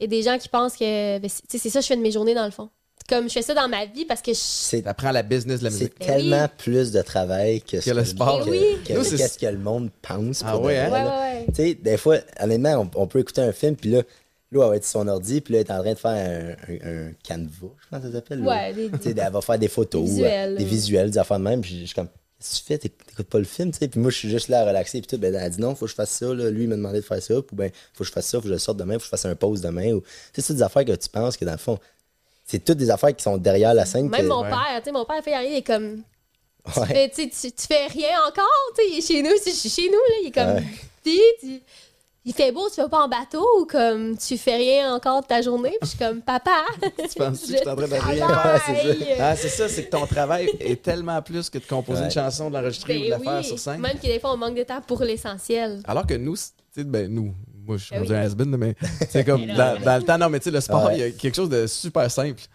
y a des gens qui pensent que ben, c'est tu sais, c'est ça que je fais de mes journées dans le fond. Comme je fais ça dans ma vie parce que je C'est T'apprends la business de la c'est musique. Ben tellement oui. plus de travail que, ce Que le sport. que- oui. que- Nous, c'est- qu'est-ce que le monde pense. Ah pour ouais, hein? Ouais, ouais, ouais. Tu sais, des fois, honnêtement, on, on peut écouter un film, puis là, là, elle va être sur son ordi, puis là, elle est en train de faire un, un, un canevas, je pense que ça s'appelle. Ouais, des- Tu sais, elle va faire des photos, Des visuels, euh, des là. visuels, des affaires de même, puis je suis comme, qu'est-ce que tu fais? T'éc- T'écoutes pas le film, tu sais? Puis moi, je suis juste là à relaxer, puis tout. Ben, elle a dit non, faut que je fasse ça, là. Lui, il m'a demandé de faire ça, puis ben, faut que je fasse ça, faut que je le sorte demain, faut que je fasse un pause demain. Ou... C'est ça des affaires que tu penses que dans le fond, c'est toutes des affaires qui sont derrière la scène. Même que- mon Ouais. père, tu sais, mon père fait arriver, il est comme tu, Ouais. fais, tu, sais, tu, tu fais rien encore, tu sais, il est chez nous, si je suis chez nous, là, il est comme, Ouais. il fait beau, tu vas pas en bateau ou comme tu fais rien encore de ta journée, puis je suis comme, papa, Tu penses que je suis en train de rien? Ouais, Ah, c'est ça, c'est que ton travail est tellement plus que de composer Ouais. une chanson, de l'enregistrer ou de Ben la faire sur scène. Même que des fois, on manque de temps pour l'essentiel. Alors que nous, tu sais, ben nous, moi je suis Ben rendu oui. un has-been, mais c'est comme dans, le temps, non, mais tu sais, le sport, Ouais. il y a quelque chose de super simple. Tu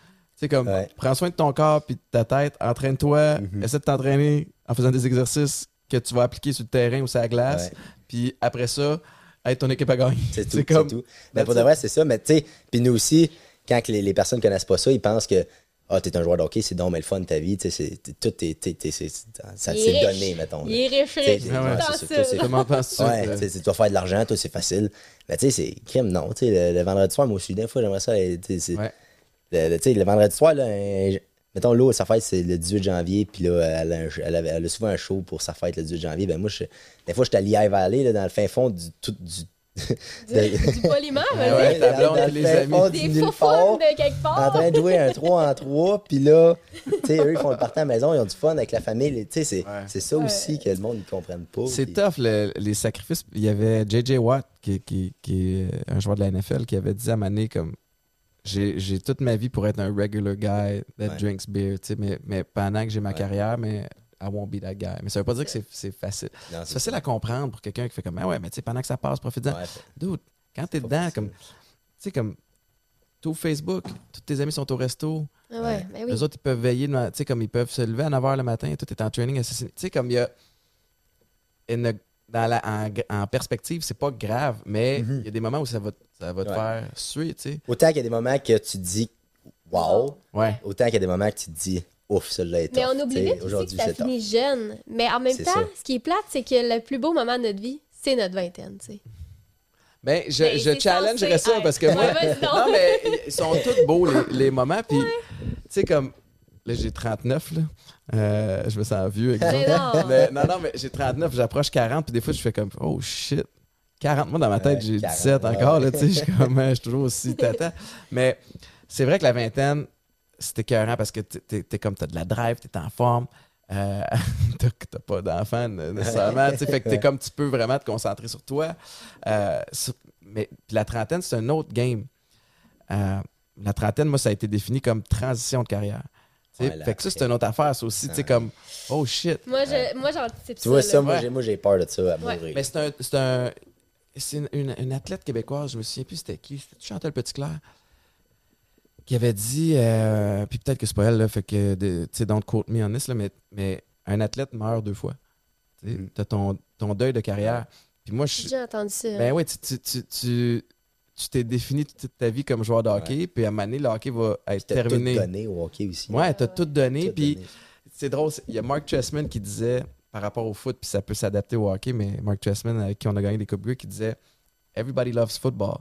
sais, comme, Ouais. prends soin de ton corps puis de ta tête, entraîne-toi, Mhm. essaie de t'entraîner en faisant des exercices que tu vas appliquer sur le terrain ou sur la glace. Puis après ça, être ton équipe à gagner. C'est tout. C'est C'est tout. Mais That's pour de vrai, c'est ça. Mais tu sais, puis nous aussi, quand les, les personnes connaissent pas ça, ils pensent que ah, t'es un joueur de hockey, c'est donc mais le fun de ta vie. Tu sais, tout est, t'es- t'es- c'est ça c'est donné, mettons. Il est riche, ouais, Comment penses-tu? Ouais, euh, tu dois faire de l'argent, toi, c'est facile. Mais tu sais, c'est crime, non. Tu sais, le, le vendredi soir, moi aussi, des fois, j'aimerais ça. tu sais, Ouais. le, vendredi soir, là, un- mettons, l'eau, sa fête, c'est le 18 janvier, puis là, elle a, un- elle, avait, elle a souvent un show pour sa fête le 18 janvier. Ben, moi, je, des fois, j'étais à Lehigh Valley, là, dans le fin fond du. Tout, du Du poliment, Ouais, vas-y. ouais, ta blonde et les amis. Des faux de quelque en part. train de jouer un 3 en 3, puis là, tu sais, eux, ils font le party à la maison, ils ont du fun avec la famille. Tu sais, c'est Ouais. c'est ça Ouais. aussi que le monde ne comprenne pas. C'est tough, le- les sacrifices. Il y avait J.J. Watt, qui, qui- qui est un joueur de la NFL, qui avait dit à Mané comme j'ai j'ai toute ma vie pour être un regular guy that Ouais. drinks beer, tu sais, mais, mais pendant que j'ai ma Ouais. carrière, mais I won't be that guy. Mais ça veut pas dire que c'est- c'est facile. C'est facile à comprendre pour quelqu'un qui fait comme ah ouais, mais tu sais, pendant que ça passe, profite-en. Ouais, Dude, quand t'es dedans, facile. comme tu sais, comme tout Facebook, tous tes amis sont au resto, Ah ouais, ben oui. les autres, ils peuvent veiller, le- tu sais, comme ils peuvent se lever à 9h le matin, tout est en training. Tu sais, comme il y a. une- dans la, en, en perspective, c'est pas grave, mais il Mhm. y a des moments où ça va, ça va te Ouais. faire suer, tu sais. Autant qu'il y a des moments que tu dis wow, Ouais. autant qu'il y a des moments que tu te dis ouf, celui-là est Mais tough. on oublie vite que Aujourd'hui, ça finit jeune. Mais en même temps, ça. ce qui est plate, c'est que le plus beau moment de notre vie, c'est notre vingtaine, tu sais. Ben, je, Ben, je challengerais ça parce que moi. Ouais, non, mais ils sont tous beaux, les, les moments. Puis, tu sais, comme. Là, j'ai 39, là. Euh, je me sens vieux, exemple. Mais non. Mais non, non, mais j'ai 39, j'approche 40, puis des fois, je fais comme, oh shit. 40, moi, dans ma tête, j'ai 40, 17 ouais. encore, là, tu sais, je suis comme, je suis toujours aussi tata. Mais c'est vrai que la vingtaine, c'est écœurant parce que t'es- t'es t'es comme, t'as de la drive, t'es en forme, euh, t'as pas d'enfant né- nécessairement, fait que t'es comme, tu peux vraiment te concentrer sur toi. Euh, sur- mais la trentaine, c'est un autre game. Euh, la trentaine, moi, ça a été défini comme transition de carrière. Fait que ça, c'est une autre affaire, ça aussi, tu comme, oh shit. Moi, je, moi. Tu vois, là. moi, Ouais. j'ai- peur de ça à Ouais. mourir. Mais c'est un. C'est un. C'est une, une- une athlète québécoise, je me souviens plus c'était qui. C'était Chantal Petitclerc? Qui avait dit, euh, puis peut-être que c'est pas elle, là, fait que, tu sais, don't quote me on this, là, mais, mais un athlète meurt deux fois. Tu Mm. T'as ton, ton deuil de carrière. Puis moi, J'ai je. entendu ça. Ben oui, tu tu- tu- tu- tu t'es défini toute ta vie comme joueur de hockey, puis à un moment donné, le hockey va être T'as tout terminé. donné au hockey aussi. Ouais, t'as tout donné, Tout puis donné. c'est drôle, il y a Mark Chessman qui disait, par rapport au foot, puis ça peut s'adapter au hockey, mais Mark Chessman, avec qui on a gagné des Coupes Grey, qui disait Everybody loves football,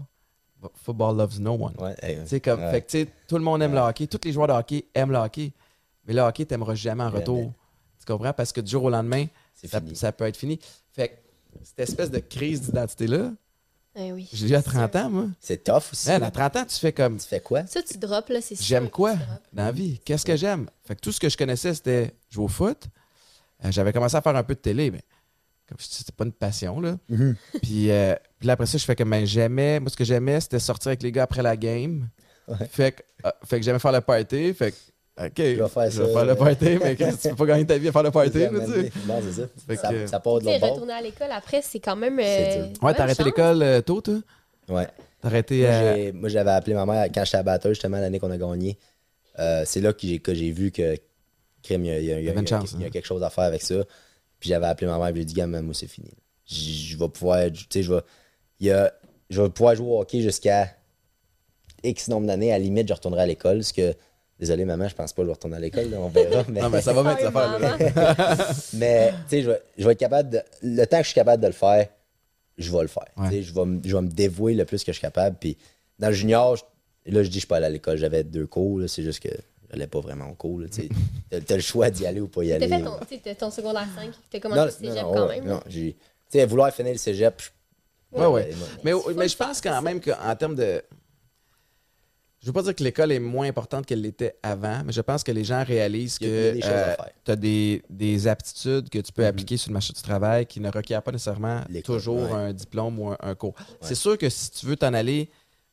football loves no one. Ouais, hey, comme, ouais. fait que, tout le monde aime le hockey, tous les joueurs de hockey aiment le hockey, mais le hockey, t'aimeras jamais en Jamais. retour. Tu comprends? Parce que du jour au lendemain, C'est ça, fini. ça peut être fini. Fait que cette espèce de crise d'identité-là, Eh oui. Je l'ai eu à 30 ans, moi. C'est tough aussi. Man, à 30 ans, tu fais comme Tu fais quoi? Ça, tu drops, là, c'est sûr j'aime quoi dans la vie? Qu'est-ce que j'aime? Fait que tout ce que je connaissais, c'était jouer au foot. Euh, J'avais commencé à faire un peu de télé, mais c'était pas une passion, là. Mhm. puis, euh, puis là, après ça, je fais comme, ben, j'aimais, moi, ce que j'aimais, c'était sortir avec les gars après la game. Ouais. Fait que, euh, fait que j'aimais faire le party. Fait que, OK, je vais faire je vais ça. faire le party, mais tu peux pas gagner ta vie à faire le party, là, tu sais? Non, c'est ça. Fait ça. que- ça part de Tu sais, l'autre retourner à l'école après, c'est quand même. Euh. Ouais, t'as arrêté l'école euh, tôt, toi? Ouais. T'as arrêté Moi, j'avais appelé ma mère quand j'étais à batteur, justement, l'année qu'on a gagné. Euh, c'est là que j'ai, vu que crime, il y a, quelque chose à faire avec ça. Puis j'avais appelé ma mère et je lui ai dit, gamin, moi, c'est fini. Je, vais pouvoir, tu sais, je vais, il y a, je vais pouvoir jouer au hockey jusqu'à X nombre d'années. À la limite, je retournerai à l'école. Parce que, désolé, maman, je pense pas que je vais retourner à l'école, on verra. Mais, Non, mais ça va mettre ça oui, affaire, là. maman. mais, tu sais, je vais, je vais être capable de. Le temps que je suis capable de le faire, je vais le faire. Ouais. Tu sais, Je, vais me, je vais me dévouer le plus que je suis capable. Puis dans le junior, je- là, je dis, je suis pas allé à l'école. J'avais deux cours. là, C'est juste que j'allais pas vraiment au cours. là, tu t'as le choix d'y aller ou pas y T'as aller. fait ton, tu t'as ton secondaire 5, t'as non, commencé le non, cégep non, quand ouais, même. non, j'ai- Tu sais, vouloir finir le cégep. je- Ouais, ouais. non. Mais, mais le je pense quand même qu'en termes de. Je veux pas dire que l'école est moins importante qu'elle l'était avant, mais je pense que les gens réalisent que faire. tu as des, des aptitudes que tu peux Mhm. appliquer sur le marché du travail qui ne requièrent pas nécessairement toujours ouais. un diplôme ou un, un cours. C'est sûr que si tu veux t'en aller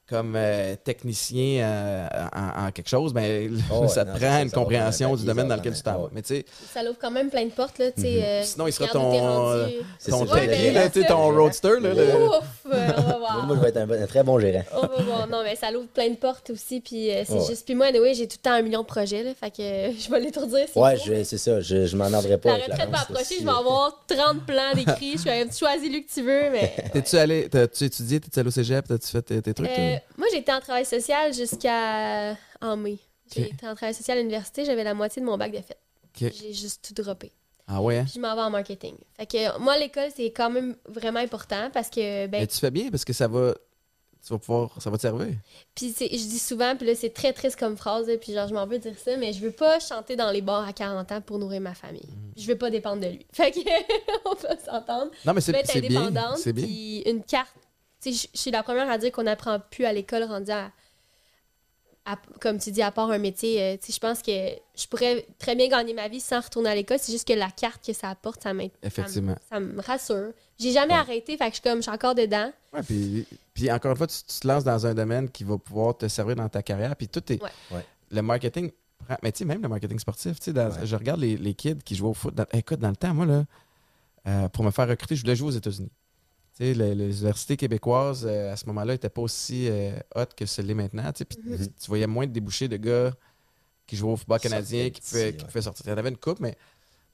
comme euh, technicien euh, en, en quelque chose, ben, Oh, ça non, te prend ça, une ça compréhension du domaine dans lequel tu t'en Mais tu sais, Ça l'ouvre quand même plein de portes, là, sais. euh, Mhm. Sinon, il sera ton, ton Ouais, ben, là, ton c'est- roadster. Là, le- Ouf, on va voir. Moi, je vais être un, un très bon gérant. On va voir. Non, mais ça l'ouvre plein de portes aussi. Puis euh, c'est Ouais. juste. Puis moi, anyway, j'ai tout le temps un million de projets. Là, fait que euh, je vais l'étourdir. Ouais, c'est ça. Je, je m'en rendrai pas. La retraite va approcher, je vais avoir 30 plans d'écrits. Je vais choisir lui que tu veux, mais. T'es-tu allé, t'as-tu étudié, t'es-tu allé au cégep, t'as-tu fait tes trucs? Euh, moi, j'étais en travail social jusqu'à en mai. J'ai Ok. été en travail social à l'université, j'avais la moitié de mon bac de fait. J'ai juste tout droppé. Ah ouais? hein? Puis je m'en vais en marketing. Fait que moi, l'école, c'est quand même vraiment important parce que, ben, Mais tu fais bien parce que ça va. Tu vas pouvoir. Ça va te servir. puis je dis souvent, puis là, c'est très triste comme phrase, puis genre, je m'en veux dire ça, mais je veux pas chanter dans les bars à 40 ans pour nourrir ma famille. Mm. Je veux pas dépendre de lui. Fait que, on peut s'entendre. Non, mais c'est bien. C'est bien. puis une carte. Je- suis la première à dire qu'on n'apprend plus à l'école rendu à, à- comme tu dis, à part un métier. euh, tu sais, je pense que je pourrais très bien gagner ma vie sans retourner à l'école. C'est juste que la carte que ça apporte, ça Effectivement. Ça me, ça me rassure. J'ai jamais Ouais. arrêté, fait que je suis comme, je suis encore dedans. Ouais, puis, puis encore une fois, tu, tu te lances dans un domaine qui va pouvoir te servir dans ta carrière. Puis tout est. Ouais. Le marketing. Mais tu sais, même le marketing sportif, tu sais, dans- Ouais. je regarde les, les kids qui jouent au foot. dans- écoute, dans le temps, moi, là, euh, pour me faire recruter, je voulais jouer aux États-Unis. Tu sais, le- les universités québécoises, euh, à ce moment-là, n'étaient pas aussi euh, hot que ce l'est maintenant. Mhm. tu voyais moins de débouchés de gars qui jouaient au football canadien, qui pouvaient, qui ouais. pouvaient sortir. Il y en avait une coupe, mais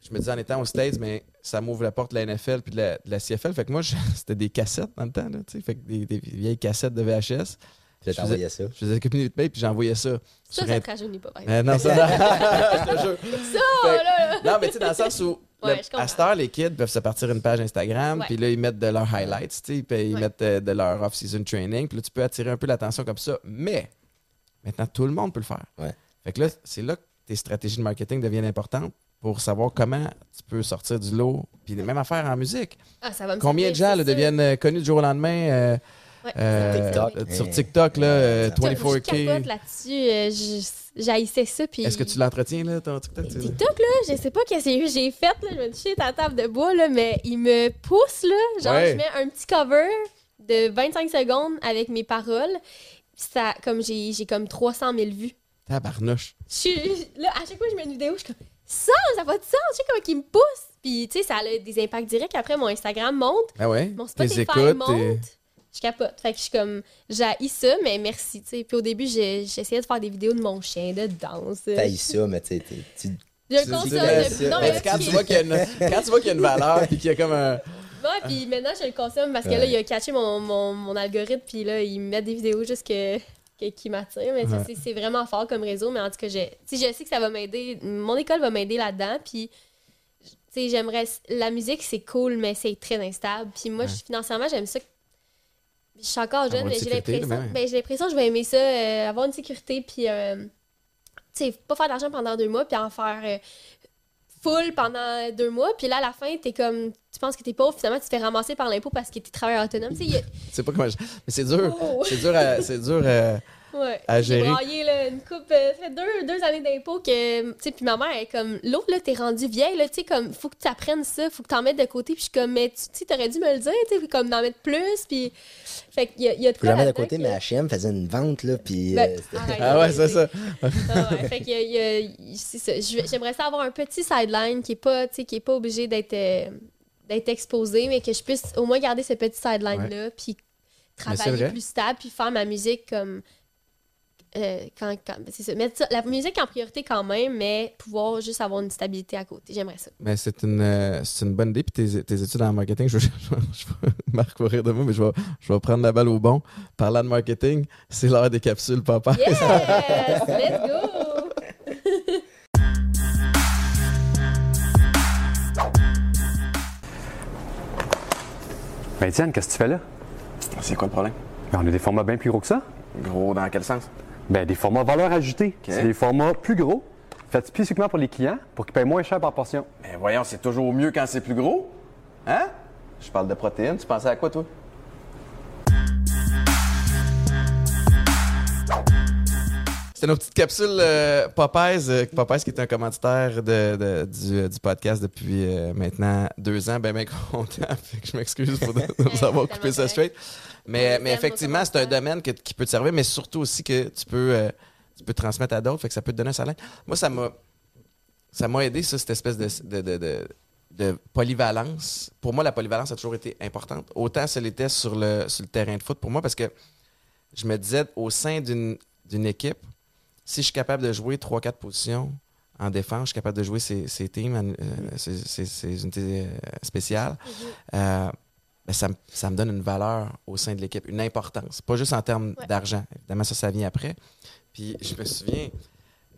je me disais en étant aux States, mais ça m'ouvre la porte de la NFL puis de la, de la CFL. Fait que moi, c'était des cassettes dans le temps, là, tu sais, fait que des, des vieilles cassettes de VHS. Je Je faisais- ça. Je faisais quelques minutes de paye, puis j'envoyais ça. Ça, ça te rajeunit pas, par exemple. Euh, non, ça, je te jure. Ça, Fait- là! Non, mais tu sais, dans le sens où, Ouais, le- à cette heure, les kids peuvent se partir une page Instagram, puis là, ils mettent de leurs highlights, puis ils Ouais. mettent euh, de leur off-season training, puis là, tu peux attirer un peu l'attention comme ça. Mais, maintenant, tout le monde peut le faire. Ouais. Fait que là, c'est là que tes stratégies de marketing deviennent importantes pour savoir comment tu peux sortir du lot. Puis même affaire en musique. Ah, ça va me Combien de gens là, deviennent euh, connus du jour au lendemain euh, Ouais, euh, TikTok. euh, sur. TikTok, là, euh, Ouais, Je- Je 24K. capote là-dessus. euh, J'haïssais ça. Puis... Est-ce que tu l'entretiens, là, ton TikTok? tu- TikTok, là, je sais pas qu'est-ce que j'ai fait, là, je vais toucher ta table de bois, là, mais il me pousse, là, genre, Ouais. je mets un petit cover de 25 secondes avec mes paroles, ça, comme j'ai comme 300 000 vues. Tabarnouche. Je suis, là, à chaque fois que je mets une vidéo, je suis comme, ça, ça va de sens, je sais comment il me pousse, puis tu sais, ça a des impacts directs, après, mon Instagram monte, Ah ouais? mon Spotify écoutes, monte, je capote, fait que je suis comme, j'ai ça, mais merci, tu sais, puis au début, j'essayais de faire des vidéos de mon chien, de danse. T'as ça, mais tu sais. Je consomme, de- non, mais quand, tu vois qu'il y a une, quand tu vois qu'il y a une valeur puis qu'il y a comme un. Ouais, puis maintenant, je le consomme parce que Ouais. là, il a catché mon, mon, mon algorithme, puis là, il me met des vidéos juste que, que- qui m'attirent. Mais Ouais. c'est- vraiment fort comme réseau. Mais en tout cas, je, je sais que ça va m'aider. Mon école va m'aider là-dedans. Puis, tu sais, j'aimerais. La musique, c'est cool, mais c'est très instable. Puis moi, Ouais. financièrement, j'aime ça. Je suis encore jeune, mais j'ai l'impression ben, j'ai l'impression que je vais aimer ça, euh, avoir une sécurité, puis, euh, tu sais, pas faire d'argent pendant deux mois, puis en faire. euh, full pendant deux mois, puis là, à la fin, t'es comme, tu penses que t'es pauvre, finalement, tu te fais ramasser par l'impôt parce que t'es travailleur autonome. Tu sais, a- C'est pas comment je- Mais c'est dur. Oh. C'est dur à. C'est dur à- Ouais. À J'ai gérer. braillé là, une coupe. euh, ça fait deux, deux années d'impôts que. Tu sais, puis ma mère est comme. L'autre, là, t'es rendu vieille, là, tu sais, comme. Faut que tu apprennes ça, faut que t'en mettes de côté. Puis je suis comme, mais tu tu sais, t'aurais dû me le dire, tu sais, puis comme d'en mettre plus. Puis. Fait qu'il y a, il y a de quoi jamais de là-dedans côté, que- mais H&M faisait une vente, là, puis... Ben, euh, Ah ouais, c'est ça. Ah ouais, fait qu'il y a- il y a- il- c'est ça. J'aimerais ça avoir un petit sideline qui est pas, tu sais, qui est pas obligé d'être euh, d'être exposé, mais que je puisse au moins garder ce petit sideline-là, puis travailler plus stable, puis faire ma musique comme. Euh, quand, quand- c'est ça. Mettre ça- la musique en priorité quand même, mais pouvoir juste avoir une stabilité à côté. J'aimerais ça. Mais c'est une, euh, c'est une bonne idée. Puis tes, tes études en marketing, je, je, je, Marc va rire de moi, mais je vais, je vais prendre la balle au bon. Parlant de marketing, c'est l'heure des capsules, papa. Yes! Let's go! Ben, Étienne, qu'est-ce que tu fais là? C'est quoi le problème? Ben, on a des formats bien plus gros que ça. Gros, dans quel sens? Ben, des formats valeur ajoutée. C'est des formats plus gros, faits spécifiquement pour les clients, pour qu'ils payent moins cher par portion. Mais voyons, c'est toujours mieux quand c'est plus gros. Hein? Je parle de protéines. Tu pensais à quoi, toi? C'est nos petites capsules euh, Popeyes. euh, Popeyes qui est un commanditaire de, de- du, euh, du podcast depuis euh, maintenant deux ans. Ben, ben content. Fait que je m'excuse pour de- de nous avoir coupé ça straight. Mais, mais effectivement, c'est un domaine que- qui peut te servir, mais surtout aussi que tu peux, euh, tu peux transmettre à d'autres. Fait que ça peut te donner un salaire. Moi, ça m'a ça m'a aidé, ça, cette espèce de, de, de- de- polyvalence. Pour moi, la polyvalence a toujours été importante. Autant ce l'était sur le, sur le terrain de foot pour moi, parce que je me disais, au sein d'une d'une équipe, si je suis capable de jouer 3-4 positions en défense, je suis capable de jouer ces, ces teams, euh, ces, ces- ces unités euh, spéciales, euh, ben, ça, me- ça me donne une valeur au sein de l'équipe, une importance. Pas juste en termes Ouais. d'argent. Évidemment, ça, ça vient après. Puis je me souviens,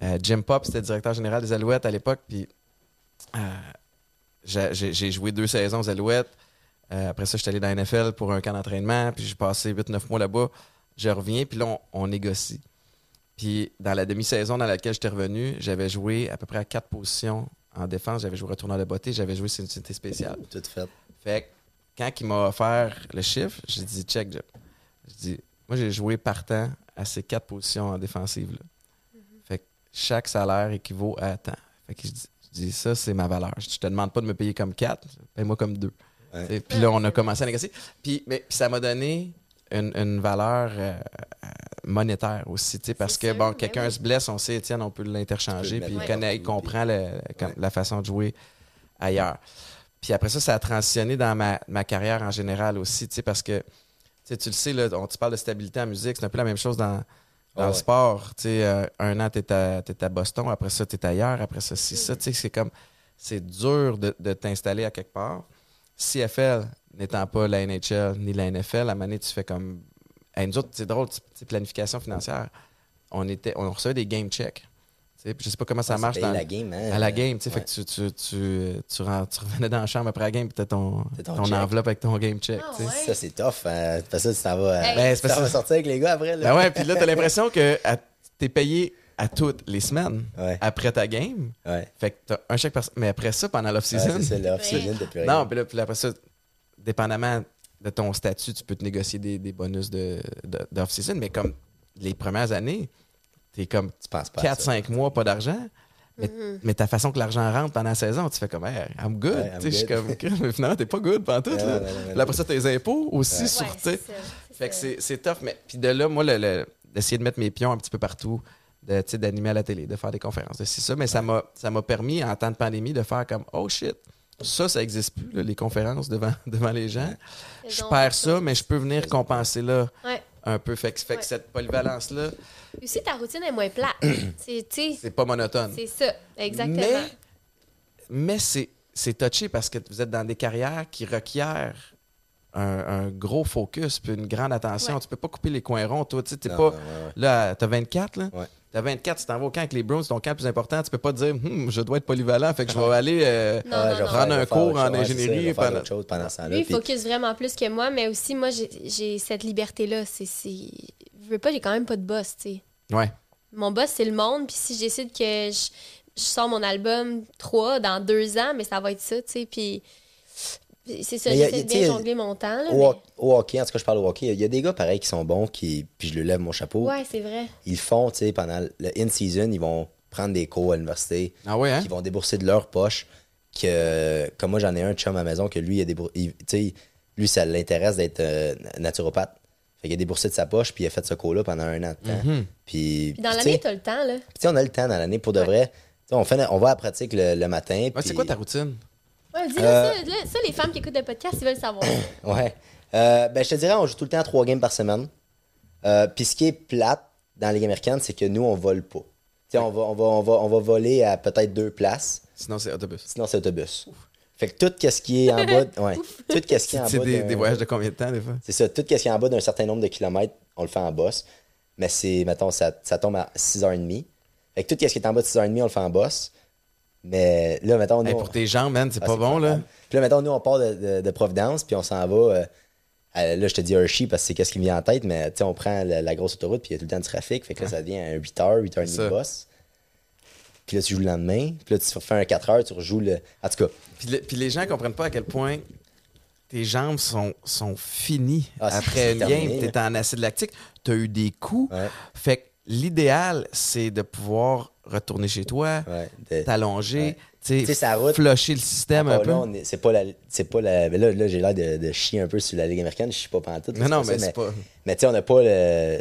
euh, Jim Pop, c'était directeur général des Alouettes à l'époque. Puis euh, j'ai joué deux saisons aux Alouettes. Euh, après ça, je suis allé dans la NFL pour un camp d'entraînement. Puis j'ai passé 8-9 mois là-bas. Je reviens, puis là, on, on négocie. Puis dans la demi-saison dans laquelle j'étais revenu, j'avais joué à peu près à quatre positions en défense. J'avais joué retourneur de beauté, j'avais joué sur une unité spéciale. Tout fait. Fait que quand il m'a offert le chiffre, j'ai dit check. J'ai dit, moi j'ai joué partant à ces quatre positions en défensive. là. Fait que chaque salaire équivaut à temps. Fait que je dis, je dis, ça, c'est ma valeur. Je dis, je te demande pas de me payer comme quatre, paye-moi comme deux. Ouais. Et Puis là, on a commencé à négocier. Puis, mais, puis ça m'a donné une, une valeur euh, euh, monétaire aussi, tu sais, parce C'est que sûr, bon, ben quelqu'un oui. se blesse, on sait, Étienne, on peut l'interchanger, puis il, connaît, il comprend le- comme- Ouais. la façon de jouer ailleurs. Puis après ça, ça a transitionné dans ma, ma carrière en général aussi, tu sais, parce que tu le sais, là, on, tu parles de stabilité en musique, c'est un peu la même chose dans, dans Ah le ouais. sport. Tu sais, euh, un an, tu es, à Boston, après ça, tu es ailleurs, après ça, c'est ça. Tu sais, c'est comme, c'est dur de, de t'installer à quelque part. CFL n'étant pas la NHL ni la NFL, à un moment donné, tu fais comme. Hey, nous autres, c'est drôle, tu sais, planification financière. On, était, on recevait des game checks. Tu sais, puis Je sais pas comment ça Ah, marche dans, la game, hein. à la game. tu sais, Ouais. Fait que tu, tu, tu, tu, revenais dans la chambre après la game, puis t'as ton, ton ton check. enveloppe avec ton game check. Ah ouais. Ça, c'est tough. Hein. Parce que ça va, Hey. Ben, ça va sortir avec les gars après. Là. Ben ouais, puis là, t'as l'impression que t'es payé à toutes les semaines Ouais. après ta game. Ouais. Fait que t'as un chèque par Mais après ça, pendant Ouais, l'off-season. c'est l'off-season, rien. non, puis là, puis après ça, dépendamment de ton statut, tu peux te négocier des, des bonus de, de, d'off-season. Mais comme les premières années, t'es comme tu penses pas à ça. 4-5 mois, pas d'argent. Mais, mais ta façon que l'argent rentre pendant la saison, tu fais comme, hey, I'm good. Ouais, I'm je suis comme, mais finalement, t'es pas good pendant tout. Là. là, après ça, tes impôts aussi Ouais. sur, Ouais, ça, Fait que c'est, c'est tough. Mais puis de là, moi, le, le- d'essayer de mettre mes pions un petit peu partout, de, tu sais, d'animer à la télé, de faire des conférences, de c'est ça. Mais ça m'a, ça m'a permis, en temps de pandémie, de faire comme, oh shit, ça, ça existe plus, là, les conférences devant, devant les gens. Je perds ça, mais je peux venir compenser là Ouais. un peu. Fait que, fait que cette polyvalence-là, aussi, ta routine est moins plate. c'est, pas monotone. c'est ça, exactement. Mais, mais c'est, c'est touché parce que vous êtes dans des carrières qui requièrent un, un gros focus puis une grande attention. Ouais. Tu peux pas couper les coins ronds, toi. Tu sais, t'es Non, pas. ouais, ouais. Là, t'as 24, là. Ouais. T'as 24, tu t'en vas au camp avec les Browns, ton camp le plus important, tu peux pas te dire, Hum, je dois être polyvalent, fait que je vais aller euh, Non, Ouais, non, je vais non. faire- prendre un cours en ça, ingénierie pendant- autre chose pendant temps-là. Lui, il puis- focus vraiment plus que moi, mais aussi, moi, j'ai, j'ai cette liberté-là. C'est, c'est... Je veux pas, j'ai quand même pas de boss, tu sais. Ouais. Mon boss, c'est le monde, puis si je décide que je... je sors mon album 3 dans deux ans, mais ça va être ça, tu sais. Puis c'est ça, j'essaie de bien jongler mon temps. Là, Au, mais- ho- au hockey, en tout cas, je parle au hockey, il y a des gars pareils qui sont bons, qui, puis je le lève mon chapeau. Ouais, c'est vrai. Ils font, tu sais, pendant le in-season, ils vont prendre des cours à l'université, Ah ouais, hein? qui vont débourser de leur poche. Que, comme moi, j'en ai un chum à la maison que lui, il a débour- il- tu sais, lui, ça l'intéresse d'être euh, naturopathe. Fait qu'il a déboursé de sa poche, puis il a fait ce cours-là pendant un an de temps. Mhm. Puis, Puis dans l'année, t'as le temps, là. tu sais, on a le temps dans l'année pour de Ouais. vrai. Tu sais, on, fait, on va à la pratique le, le matin. Ouais, puis- c'est quoi ta routine? Ouais, dis-le Euh, ça, là, ça, les femmes qui écoutent le podcast, ils veulent savoir. Ouais. Euh, ben, je te dirais, on joue tout le temps trois games par semaine. Euh, Puis ce qui est plate dans la Ligue américaine, c'est que nous, on vole pas. Tu sais, on va, on, va, on, va, on va voler à peut-être deux places, Sinon, c'est autobus. sinon c'est autobus. Fait que tout ce qui est en bas, de- ouais, tout ce qui est en C'est bas des, d'un- des voyages de combien de temps, des fois? C'est ça, tout ce qui est en bas d'un certain nombre de kilomètres, on le fait en boss. Mais c'est, mettons, ça, ça tombe à 6h30. Fait que tout ce qui est en bas de 6h30, on le fait en boss. Mais là, mettons, nous, Hey, on- pour tes jambes, man, c'est Ah, pas bon, là. Puis là, mettons, nous, on part de, de- de Providence, puis on s'en va. euh, à- là, je te dis Hershey parce que c'est qu'est-ce qui me vient en tête, mais tu sais, on prend la, la grosse autoroute, puis il y a tout le temps du trafic. Fait que là, ça devient un 8h, 8h30 C'est ça. de boss. Puis là, tu joues le lendemain. Puis là, tu fais un 4h, tu rejoues le. En tout cas, Puis, le- puis les gens comprennent pas à quel point tes jambes sont, sont finies Ah, après terminé, game. T'es en acide lactique, t'as eu des coups. ouais, Fait que l'idéal, c'est de pouvoir retourner chez toi, ouais. t'allonger, Ouais. flusher le système un peu. c'est pas la. C'est pas la. mais là, là j'ai l'air de, de chier un peu sur la Ligue américaine. Je suis pas pantoute. non, non, mais c'est pas. Mais tu sais, on n'a pas le,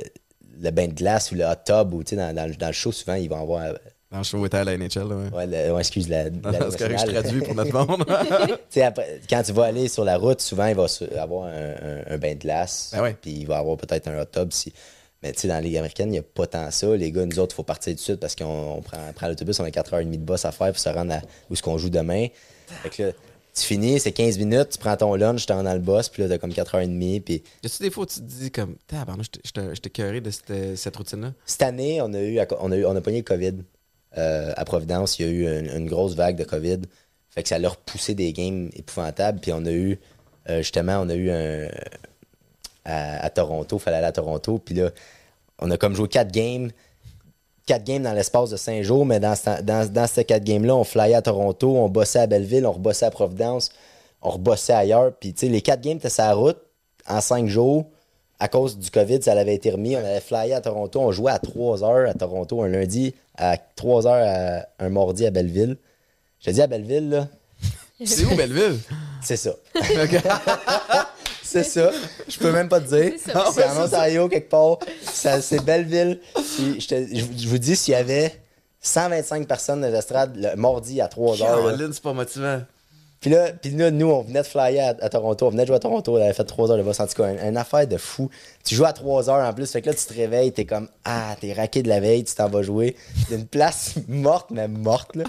le bain de glace ou le hot tub ou tu sais, dans, dans, le- dans le show, souvent, ils vont avoir. euh, Dans le show était à la NHL, là, ouais. Ouais, le- ouais, excuse la. la c'est correct, je traduis pour notre monde. Après, quand tu vas aller sur la route, souvent, il va avoir un, un- un bain de glace. Ben ouais. Puis il va avoir peut-être un hot tub. Si... Mais tu sais, dans la Ligue américaine, il n'y a pas tant ça. Les gars, nous autres, il faut partir tout de suite parce qu'on on prend, l'autobus, on a 4h30 de boss à faire pour se rendre à où est-ce qu'on joue demain. Fait que là, tu finis, c'est 15 minutes, tu prends ton lunch, tu t'en dans le boss, puis là, t'as comme 4h30. Puis Y a-tu des fois où tu te dis comme, tabarnak, je t'ai cœuré de cette, cette routine-là? cette année, on a eu, on a eu, on a pogné le COVID euh, à Providence. Il y a eu une, une grosse vague de COVID. Fait que ça a repoussé des games épouvantables. Puis on a eu, euh, justement, on a eu un. À, à Toronto, fallait aller à Toronto. Puis là, on a comme joué quatre games. Quatre games dans l'espace de cinq jours, mais dans, ce- dans, dans ces quatre games-là, on flyait à Toronto, on bossait à Belleville, on rebossait à Providence, on rebossait ailleurs. Puis, tu sais, les quatre games étaient sur la route en cinq jours. À cause du COVID, ça avait été remis. On avait flyé à Toronto. On jouait à 3 heures à Toronto un lundi, à 3 heures à- un mardi à Belleville. Je te dis à Belleville, là, C'est où, Belleville? c'est ça. C'est ça. Je peux même pas te dire. C'est ça. C'est en Ontario, quelque part. Ça- C'est Belleville. Puis je, te- je vous- je vous dis, s'il y avait 125 personnes de l'estrade le mardi à 3 heures. là. Caroline, c'est pas motivant. Puis là, puis là, nous, on venait de flyer à, à Toronto. On venait de jouer à Toronto. On avait fait 3 heures de boss. En tout cas, une, une affaire de fou. Tu joues à 3 heures en plus. Fait que là, tu te réveilles. T'es comme, ah, t'es raqué de la veille. Tu t'en vas jouer. C'est une place morte, mais morte, là.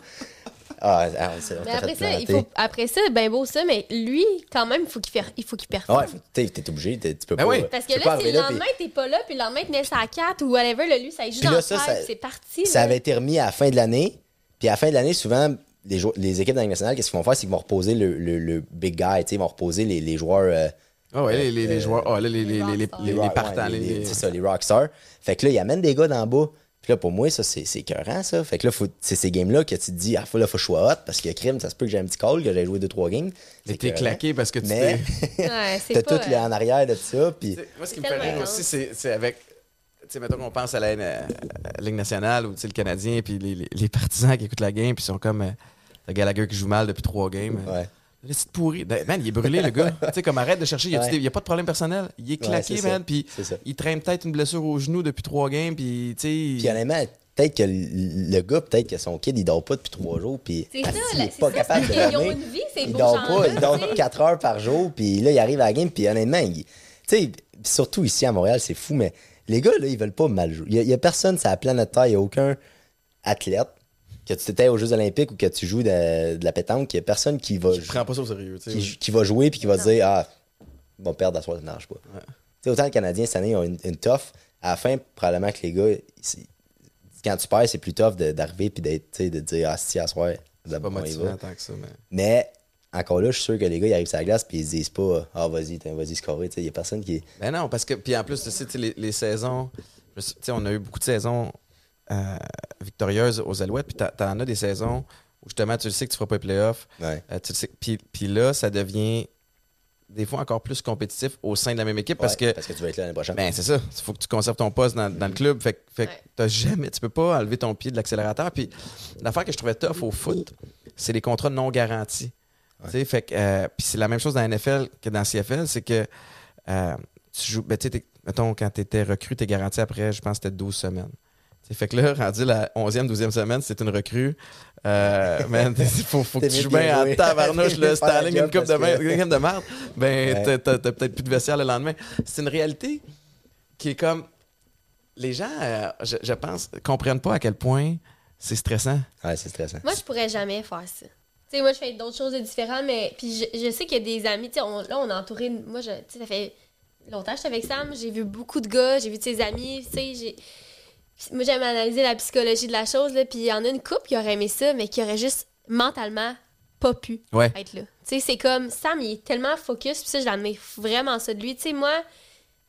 Ah, ah, on s'est on Mais après ça, il planter. faut, après ça, ben beau ça, mais lui, quand même, il faut qu'il per- il faut qu'il performe. Ouais, faut- t'es t'es obligé. t'es- Tu peux Ben pas. oui. Parce que là, si le lendemain, t'es pas là, puis le lendemain, tu naisses à 4 ou whatever, là, lui, ça joue dans là, le ça, tête, ça- c'est parti. Ça là. avait été remis à la fin de l'année. Puis à la fin de l'année, souvent, les, les équipes nationale, qu'est-ce qu'ils vont faire? C'est qu'ils vont reposer le, le- le big guy. tu sais, Ils vont reposer les, les joueurs. euh, Ah ouais, les, les, les Euh, joueurs, ah là, les, les, les, les, partants, ouais, les, les- les- C'est ça, les rockstars. Fait que là, ils amènent des gars d'en bas. Puis là, pour moi, ça, c'est c'est écœurant, ça. Fait que là, faut- c'est ces games-là que tu te dis, ah, faut, là, faut que je sois hot parce que crime, ça se peut que j'ai un petit call, que j'ai joué 2-3 games. Mais C'est t'es claqué parce que tu Mais t'es. Ouais, c'est t'as pas... tout le- en arrière de ça. Puis Moi, ce qui me fait rire aussi, c'est c'est avec. Tu sais, mettons qu'on pense à la, euh, à la Ligue nationale ou tu sais, le Canadien, puis les, les, les partisans qui écoutent la game, puis ils sont comme. Euh, t'as Gallagher qui joue mal depuis trois games. euh, ouais. Le petit pourri. Ben, Man, il est brûlé, le gars. tu sais, comme arrête de chercher. Il Ouais. n'y a, pas de problème personnel. Il est claqué, Ouais, c'est man. Puis C'est ça. il traîne peut-être une blessure au genou depuis trois games. Puis, tu Puis sais. honnêtement, peut-être que le gars, peut-être que son kid, il dort pas depuis trois jours. Puis C'est ça, asti, il est c'est pas ça, capable de c'est qu'ils ont dormir. une vie, Il dort pas, il dort. 4 heures par jour, puis là, il arrive à la game, puis honnêtement, il- tu sais, puis surtout ici à Montréal, c'est fou, mais les gars, là, ils veulent pas mal jouer. Il y y a personne sur la planète Terre, il y a aucun athlète, que tu t'étais aux Jeux Olympiques ou que tu joues de, de la pétanque, il y a personne qui va, Je prends pas ça au sérieux. qui, qui va jouer puis qui va se dire, ah, ils vont perdre à soir, ça ne marche pas. Tu sais, autant les Canadiens, cette année, ils ont une, une tough. À la fin, probablement que les gars, quand tu perds, c'est plus tough d'arriver puis d'être, de dire, ah, si, à soir, C'est pas motivant tant que ça. Mais... Mais encore là, je suis sûr que les gars, ils arrivent sur la glace puis ils se disent pas Ah, vas-y, vas-y, scorer. Il y a personne qui. Ben non, parce que. Puis en plus, tu sais, les, les saisons. je sais- Tu sais, on a eu beaucoup de saisons euh, victorieuse aux Alouettes, puis t'en- t'en as des saisons où justement tu le sais que tu feras pas les playoffs. Ouais. euh, tu le sais- puis, puis là, ça devient des fois encore plus compétitif au sein de la même équipe parce Ouais, que parce que tu vas être là l'année prochaine. ben, c'est ça. Il faut que tu conserves ton poste dans, dans le club. Fait, Ouais. jamais, tu peux pas enlever ton pied de l'accélérateur. Puis l'affaire que je trouvais tough au foot, c'est les contrats non garantis. Tu sais, Fait que, euh, puis c'est la même chose dans la NFL que dans la CFL, c'est que euh, tu joues, ben, tu mettons, quand tu étais recrue, tu es garanti après, je pense que c'était 12 semaines. Fait que là, rendu la 11e, 12e semaine, c'est une recrue. Euh, man, faut, faut que tu joues bien en tabarnouche, là, t'enlignes job une coupe de, que- de merde, ben, Ouais. t'as- peut-être plus de vestiaire le lendemain. C'est une réalité qui est comme. Les gens, euh, je, je pense, comprennent pas à quel point c'est stressant. Ouais, c'est stressant. Moi, je pourrais jamais faire ça. Tu sais, moi, je fais d'autres choses de différentes, mais puis je, je sais qu'il y a des amis, tu sais, on- là, on est entouré, moi, je, tu sais, ça fait longtemps que j'étais avec Sam, j'ai vu beaucoup de gars, j'ai vu de ses amis, tu sais, j'ai... Moi, j'aime analyser la psychologie de la chose, là, puis il y en a une couple qui aurait aimé ça, mais qui aurait juste mentalement pas pu Ouais. être là. Tu sais, c'est comme, Sam, il est tellement focus, puis ça, je l'admire vraiment ça de lui. Tu sais, moi,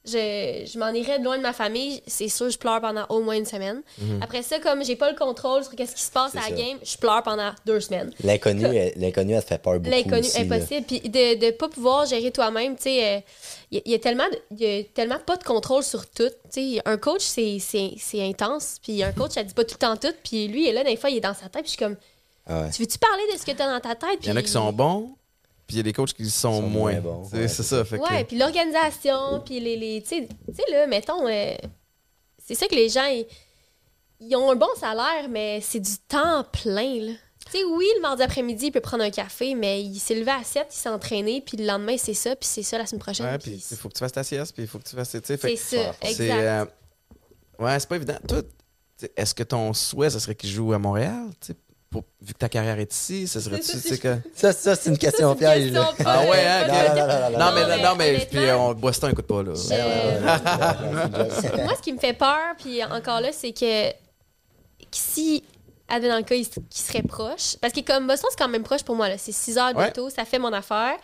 je, je m'en irais de loin de ma famille, c'est sûr, je pleure pendant au moins une semaine. Après ça, comme j'ai pas le contrôle sur qu'est-ce qui se passe à la ça. game, je pleure pendant deux semaines. L'inconnu, elle- l'inconnu, elle te fait peur beaucoup. L'inconnu impossible. Puis de ne pas pouvoir gérer toi-même, tu sais, il y, a tellement de- y a tellement pas de contrôle sur tout. Tu sais, un coach, c'est, c'est, c'est intense. Puis un coach, elle dit pas tout le temps tout. Puis lui, il est là, des fois, il est dans sa tête. Puis je suis comme, Ah ouais. tu veux-tu parler de ce que tu as dans ta tête? Il y en a qui sont bons, puis il y a des coachs qui sont, Sont moins. moins bons. C'est Ouais, c'est c'est ça. Fait que- Ouais, puis l'organisation, puis les. les tu sais- tu sais, là, mettons, euh, c'est ça que les gens, ils, ils ont un bon salaire, mais c'est du temps plein, là. Tu sais, oui, le mardi après-midi, il peut prendre un café, mais il s'est levé à 7, il s'est entraîné, puis le lendemain, c'est ça, puis c'est ça la semaine prochaine. Ouais, puis il faut que tu fasses ta sieste, puis il faut que tu fasses. tu sais, fait c'est que ça, c'est, exact. euh, ouais, c'est pas évident. Toi, est-ce que ton souhait, ce serait qu'il joue à Montréal? Pour, vu que ta carrière est ici, ce serait-tu. Tu sais, que... Ça, ça c'est une question Ça, c'est une piège. Ah ouais, hein, Non, non, non, non, Non, mais, non, mais puis, on, Boston écoute pas, là. Je- Moi, ce qui me fait peur, puis encore là, c'est que, si, advenant le cas, il, serait proche, parce que comme Boston, c'est quand même proche pour moi, là. c'est 6 heures Ouais. d'auto, ça fait mon affaire.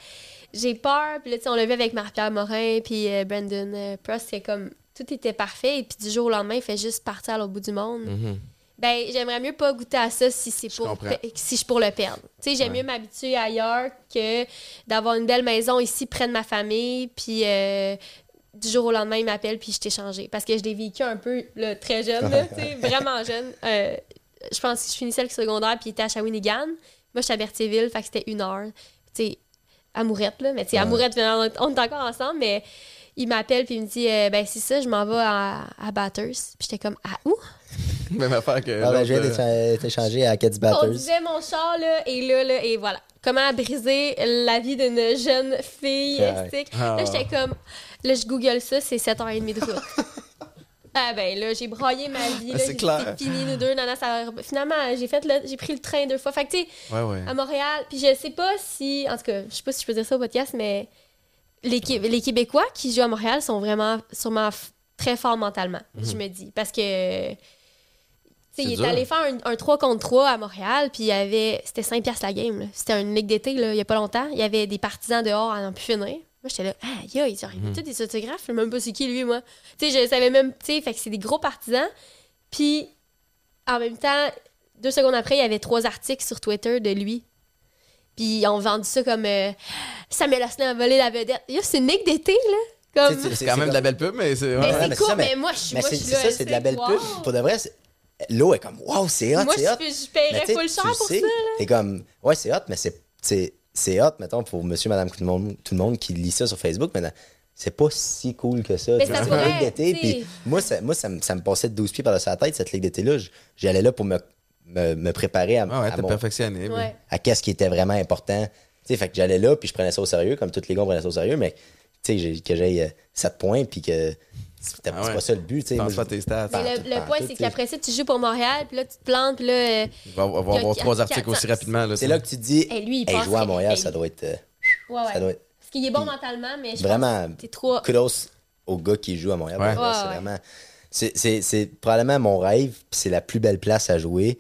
J'ai peur, puis là, tu sais, on l'a vu avec Marie-Pierre Morin, puis euh, Brandon euh, Prost, c'est comme, tout était parfait, et puis du jour au lendemain, il fait juste partir à l'autre bout du monde. Mhm. Ben, j'aimerais mieux pas goûter à ça si c'est pour si je pour le perdre. Tu sais, j'aime mieux m'habituer ailleurs que d'avoir une belle maison ici près de ma famille, puis euh, du jour au lendemain, il m'appelle, puis je t'ai changé. Parce que je l'ai vécu un peu là, très jeune, là, tu sais, vraiment jeune. Euh, je pense que je finissais le secondaire, puis il était à Shawinigan. Moi, je suis à Berthierville, fait que c'était une heure. Tu sais, amourette, là. Mais tu sais, Ouais. amourette, on est on est encore ensemble, mais il m'appelle, puis il me dit, euh, ben, c'est ça, je m'en vais à, à Batters. Puis j'étais comme, à où? Même affaire que. Ah, ben, je viens l'autre, euh, d'écha- d'échanger à Cats On Batters. disait mon char, là, et là, là, et voilà. Comment briser la vie d'une jeune fille. Ah. Là, j'étais comme, là, je google ça, c'est 7h30 de route. ah ben là, j'ai broyé ma vie, Ah, c'est j'ai- clair. fini, nous deux, nana, ça a- Finalement, j'ai fait le- j'ai pris le train deux fois. Fait que, tu sais, Ouais, ouais. à Montréal, puis je sais pas si, en tout cas, je sais pas si je peux dire ça au podcast, mais les, Qué- les Québécois qui jouent à Montréal sont vraiment, sûrement f- très forts mentalement, je me dis. Parce que, tu sais, C'est il est allé faire un, un 3 contre 3 à Montréal, puis il y avait, c'était 5 piastres la game, là. C'était une ligue d'été, il y a pas longtemps. Il y avait des partisans dehors à n'en plus finir. Moi, j'étais là, ah, yo, ils ont tous des autographes, je sais même pas c'est qui, lui, moi. Tu sais, je savais même, tu sais, fait que c'est des gros partisans. Puis, en même temps, deux secondes après, il y avait trois articles sur Twitter de lui. Puis ils ont vendu ça comme euh, Samuel Asselin a volé la vedette. Yo, c'est une ligue d'été, là. Comme... C'est quand même de la belle pub, mais c'est. Mais ouais. C'est mais cool, mais, mais- moi, je suis Mais c'est ça, c'est de la belle wow. pub. Pour de vrai, c'est- l'eau est comme, waouh, c'est hot, Moi, c'est hot. je, je Mais paierais full cher pour sais, ça. T'es comme, ouais, c'est hot, mais c'est- c'est c'est hot, mettons, pour monsieur, madame, tout le monde, tout le monde qui lit ça sur Facebook, mais c'est pas si cool que ça. Pourrait, une ligue d'été, puis moi, ça, moi ça, me- ça me passait de 12 pieds par-dessus la tête, cette ligue d'été-là. J'allais là pour me, me, me préparer à, Ah ouais, à mon- perfectionné. à qu'est-ce qui était vraiment important. Tu sais, fait que j'allais là, puis je prenais ça au sérieux, comme tous les gars prenaient ça au sérieux, mais tu sais, j'ai- que j'aille 7 points, puis que Ah c'est ouais. pas ça le but. tu sais. Pense pas tes stats. Mais le, point, c'est qu'après ça, tu joues pour Montréal, puis là, tu te plantes, puis là. euh, Il va, a avoir trois articles aussi rapidement. Là, C'est là que tu te dis, Hey, lui, il hey, pense jouer à Montréal, ça doit être. euh, ouais, ouais. Ça doit être Parce qu'il est bon mentalement, mais je vraiment pense que t'es trop. kudos aux gars qui jouent à Montréal. Ouais. Ouais, c'est vraiment. C'est, probablement mon rêve, puis c'est la plus belle place à jouer.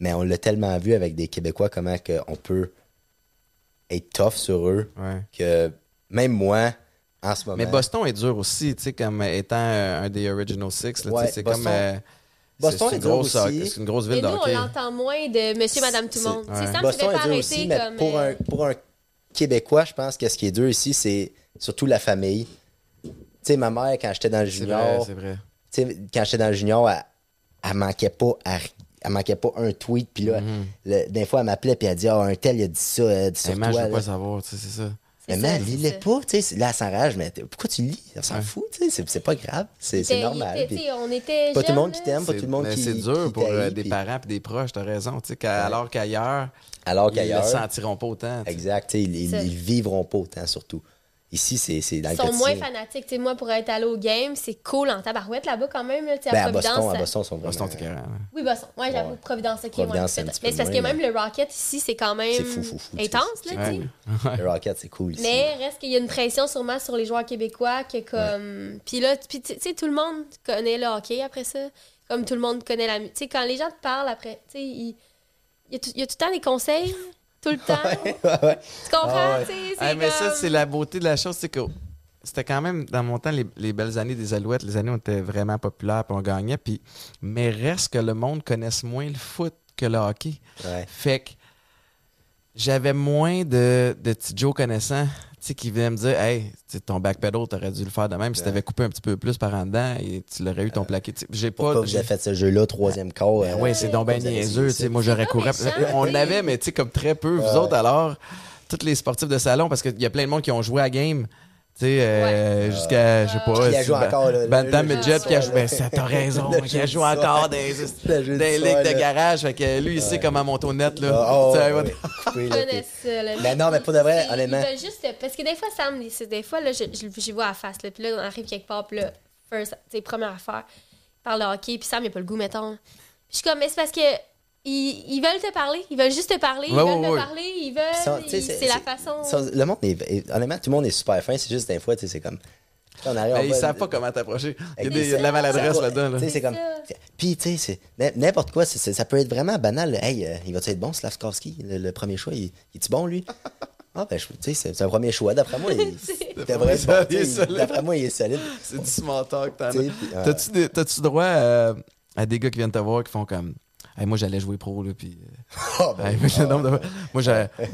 Mais on l'a tellement vu avec des Québécois, comment que on peut être tough sur eux, Ouais. que même moi, en ce moment. Mais Boston est dur aussi, tu sais, comme étant euh, un des Original Six. là, Ouais, c'est Boston- comme. euh, Boston c'est est une, dur grosse, aussi. c'est une grosse ville nous, on l'entend moins de monsieur, madame, tout le C'est- monde. ouais. C'est qui Boston est dur arrêter aussi, mais comme... pour, euh, un, pour un Québécois, je pense que ce qui est dur ici, c'est surtout la famille. Tu sais, ma mère, quand j'étais dans le C'est vrai, junior, c'est vrai. tu sais, quand j'étais dans le junior, elle, elle manquait pas à elle manquait pas un tweet, puis là, le- des fois, elle m'appelait, puis elle dit Ah, un tel, il a dit ça, euh, dit sur Hey, je pas savoir, tu sais, c'est ça. Mais ça, man, c'est lis-le ça. pas, tu sais. Là, elle s'enrage, mais pourquoi tu lis? On s'en fout, tu sais. c'est- C'est pas grave. C'est normal. on était Pas tout le monde qui t'aime, pas tout le monde mais qui. c'est dur qui pour euh, des puis- parents et des proches, t'as raison. tu sais, Alors qu'ailleurs, Alors ils qu'ailleurs. le sentiront pas autant. Exact, tu sais, ils, Ça. ils vivront pas autant, surtout. Ici, c'est c'est dans Ils sont moins fanatiques. T'sais, moi, pour être allé au game, c'est cool en tabarouette là-bas quand même. Là, Ben, à. Boston, à Boston, ils sont vraiment. Boston, carré, hein. Oui, Boston. Ouais, j'avoue, Ouais. Providence, ok. Providence, ouais, Mais c'est parce que même le Rocket ici, c'est quand même C'est fou, fou, fou, intense, là, tu sais. Le Rocket, c'est cool ici. Mais reste qu'il y a une pression sûrement sur les joueurs québécois que comme puis là puis tu sais tout le monde connaît le hockey après ça comme tout le monde connaît la musique tu sais quand les gens te parlent après tu sais il y a tout le temps des conseils tout le temps Ouais, ouais. tu comprends Ah ouais. tu c'est Ah, mais ça, c'est la beauté de la chose, c'est que c'était quand même, dans mon temps, les, les belles années des Alouettes, les années où on était vraiment populaires puis on gagnait, puis, mais reste que le monde connaisse moins le foot que le hockey. Ouais. Fait que j'avais moins de, de petits Joe connaissants tu sais, qui venaient me dire Hey, ton backpedal, t'aurais dû le faire de même. Si t'avais coupé un petit peu plus par en dedans, et tu l'aurais eu ton plaqué. Tu sais, J'ai Pourquoi pas. vous j'ai- avez fait ce jeu-là, troisième quart? Ben euh, ouais, c'est donc bien vous avez niaiseux. Moi, j'aurais couru. méchant, On l'avait, mais tu sais, comme très peu. Vous Ouais. autres, alors, tous les sportifs de salon, parce qu'il y a plein de monde qui ont joué à game. Tu sais, euh, jusqu'à, je sais pas. Qui a joué encore, là, Bantam Midget, qui a joué. Ben, ça, t'as raison. Qui a joué encore des, des ligues de garage. Fait que lui, il sait comment monter au net, là. Oh. Mais non, mais pour de vrai, honnêtement- juste. Parce que des fois, Sam, des fois, là, je- je- j'y vois à face. Là, puis là, on arrive quelque part, puis là, first, tu sais, première affaire, il parle de hockey, puis Sam, il a pas le goût, mettons. Puis je suis comme, mais c'est parce que. Ils, ils veulent te parler, ils veulent juste te parler, ils veulent ouais, te ouais. parler, ils veulent. c'est- la façon. Le monde est, Honnêtement, tout le monde est super fin. C'est juste des fois, tu sais, c'est comme. On arrive, on ils va- savent pas comment t'approcher. Il y a, Avec des- il y a de la maladresse là-dedans. Là. tu sais, c'est comme. Puis, tu sais, n'importe quoi, ça peut être vraiment banal. Hey, euh, il va-tu être bon, Slavkowski, le, le premier choix? Il, il est-tu bon, lui? Ah, ben, je- tu sais, c'est un premier choix. D'après moi, il. D'après moi, il est solide. C'est du small talk. T'as-tu droit euh, à des gars qui viennent te voir qui font comme. Hey, moi, j'allais jouer pro, là, puis. euh, ah, ben, hey, moi,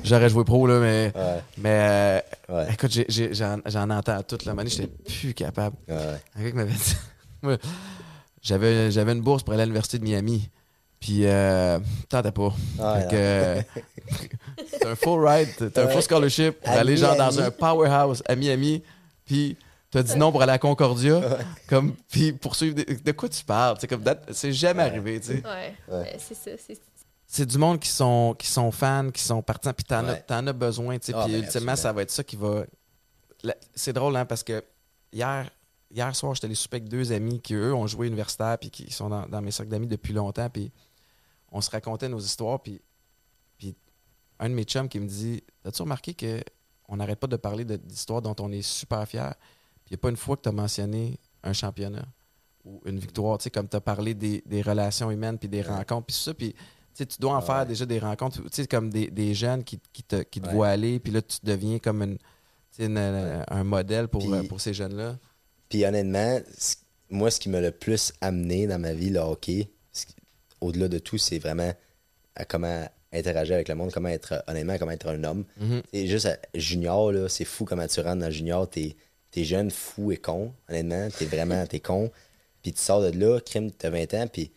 j'aurais joué pro, là, mais. Ouais. Mais. euh, Ouais. Écoute, j'en entends toute la monnaie, j'étais plus capable. Un m'avait dit. J'avais j'avais une bourse pour aller à l'université de Miami. Puis, euh, tentais pas. Ah, euh, t'as un full ride, t'as un full scholarship pour À aller genre dans un powerhouse à Miami. Puis, t'as dit non pour aller à Concordia? Comme, puis, poursuivre. des- De quoi tu parles? C'est comme, that- c'est jamais arrivé, tu sais. Ouais, Ouais. ouais, c'est ça. c'est- C'est du monde qui sont, qui sont fans, qui sont partants, puis t'en as, Ouais. t'en as besoin, tu sais. Ah, puis, ben, ultimement, absolument. ça va être ça qui va. C'est drôle, hein, parce que hier, hier soir, j'étais allé souper avec deux amis qui, eux, ont joué universitaire, puis qui sont dans, dans mes cercles d'amis depuis longtemps, puis on se racontait nos histoires, puis, puis un de mes chums qui me dit As-tu remarqué qu'on n'arrête pas de parler de- d'histoires dont on est super fier, puis il n'y a pas une fois que tu as mentionné un championnat ou une victoire, tu sais, comme tu as parlé des, des relations humaines, puis des rencontres, puis tout ça, puis. tu dois en Ouais. faire déjà des rencontres, tu sais, comme des, des jeunes qui, qui te, qui te Ouais. voient aller, puis là, tu deviens comme une, tu sais, une- un modèle pour, euh, pour ces jeunes-là. Puis honnêtement, moi, ce qui m'a le plus amené dans ma vie, le hockey, au-delà de tout, c'est vraiment à comment interagir avec le monde, comment être, honnêtement, comment être un homme. C'est juste à- junior, là, c'est fou comment tu rentres dans junior, t'es es jeune, fou et con, honnêtement, t'es vraiment, t'es con. Puis tu sors de là, crime, t'as 20 ans, puis tu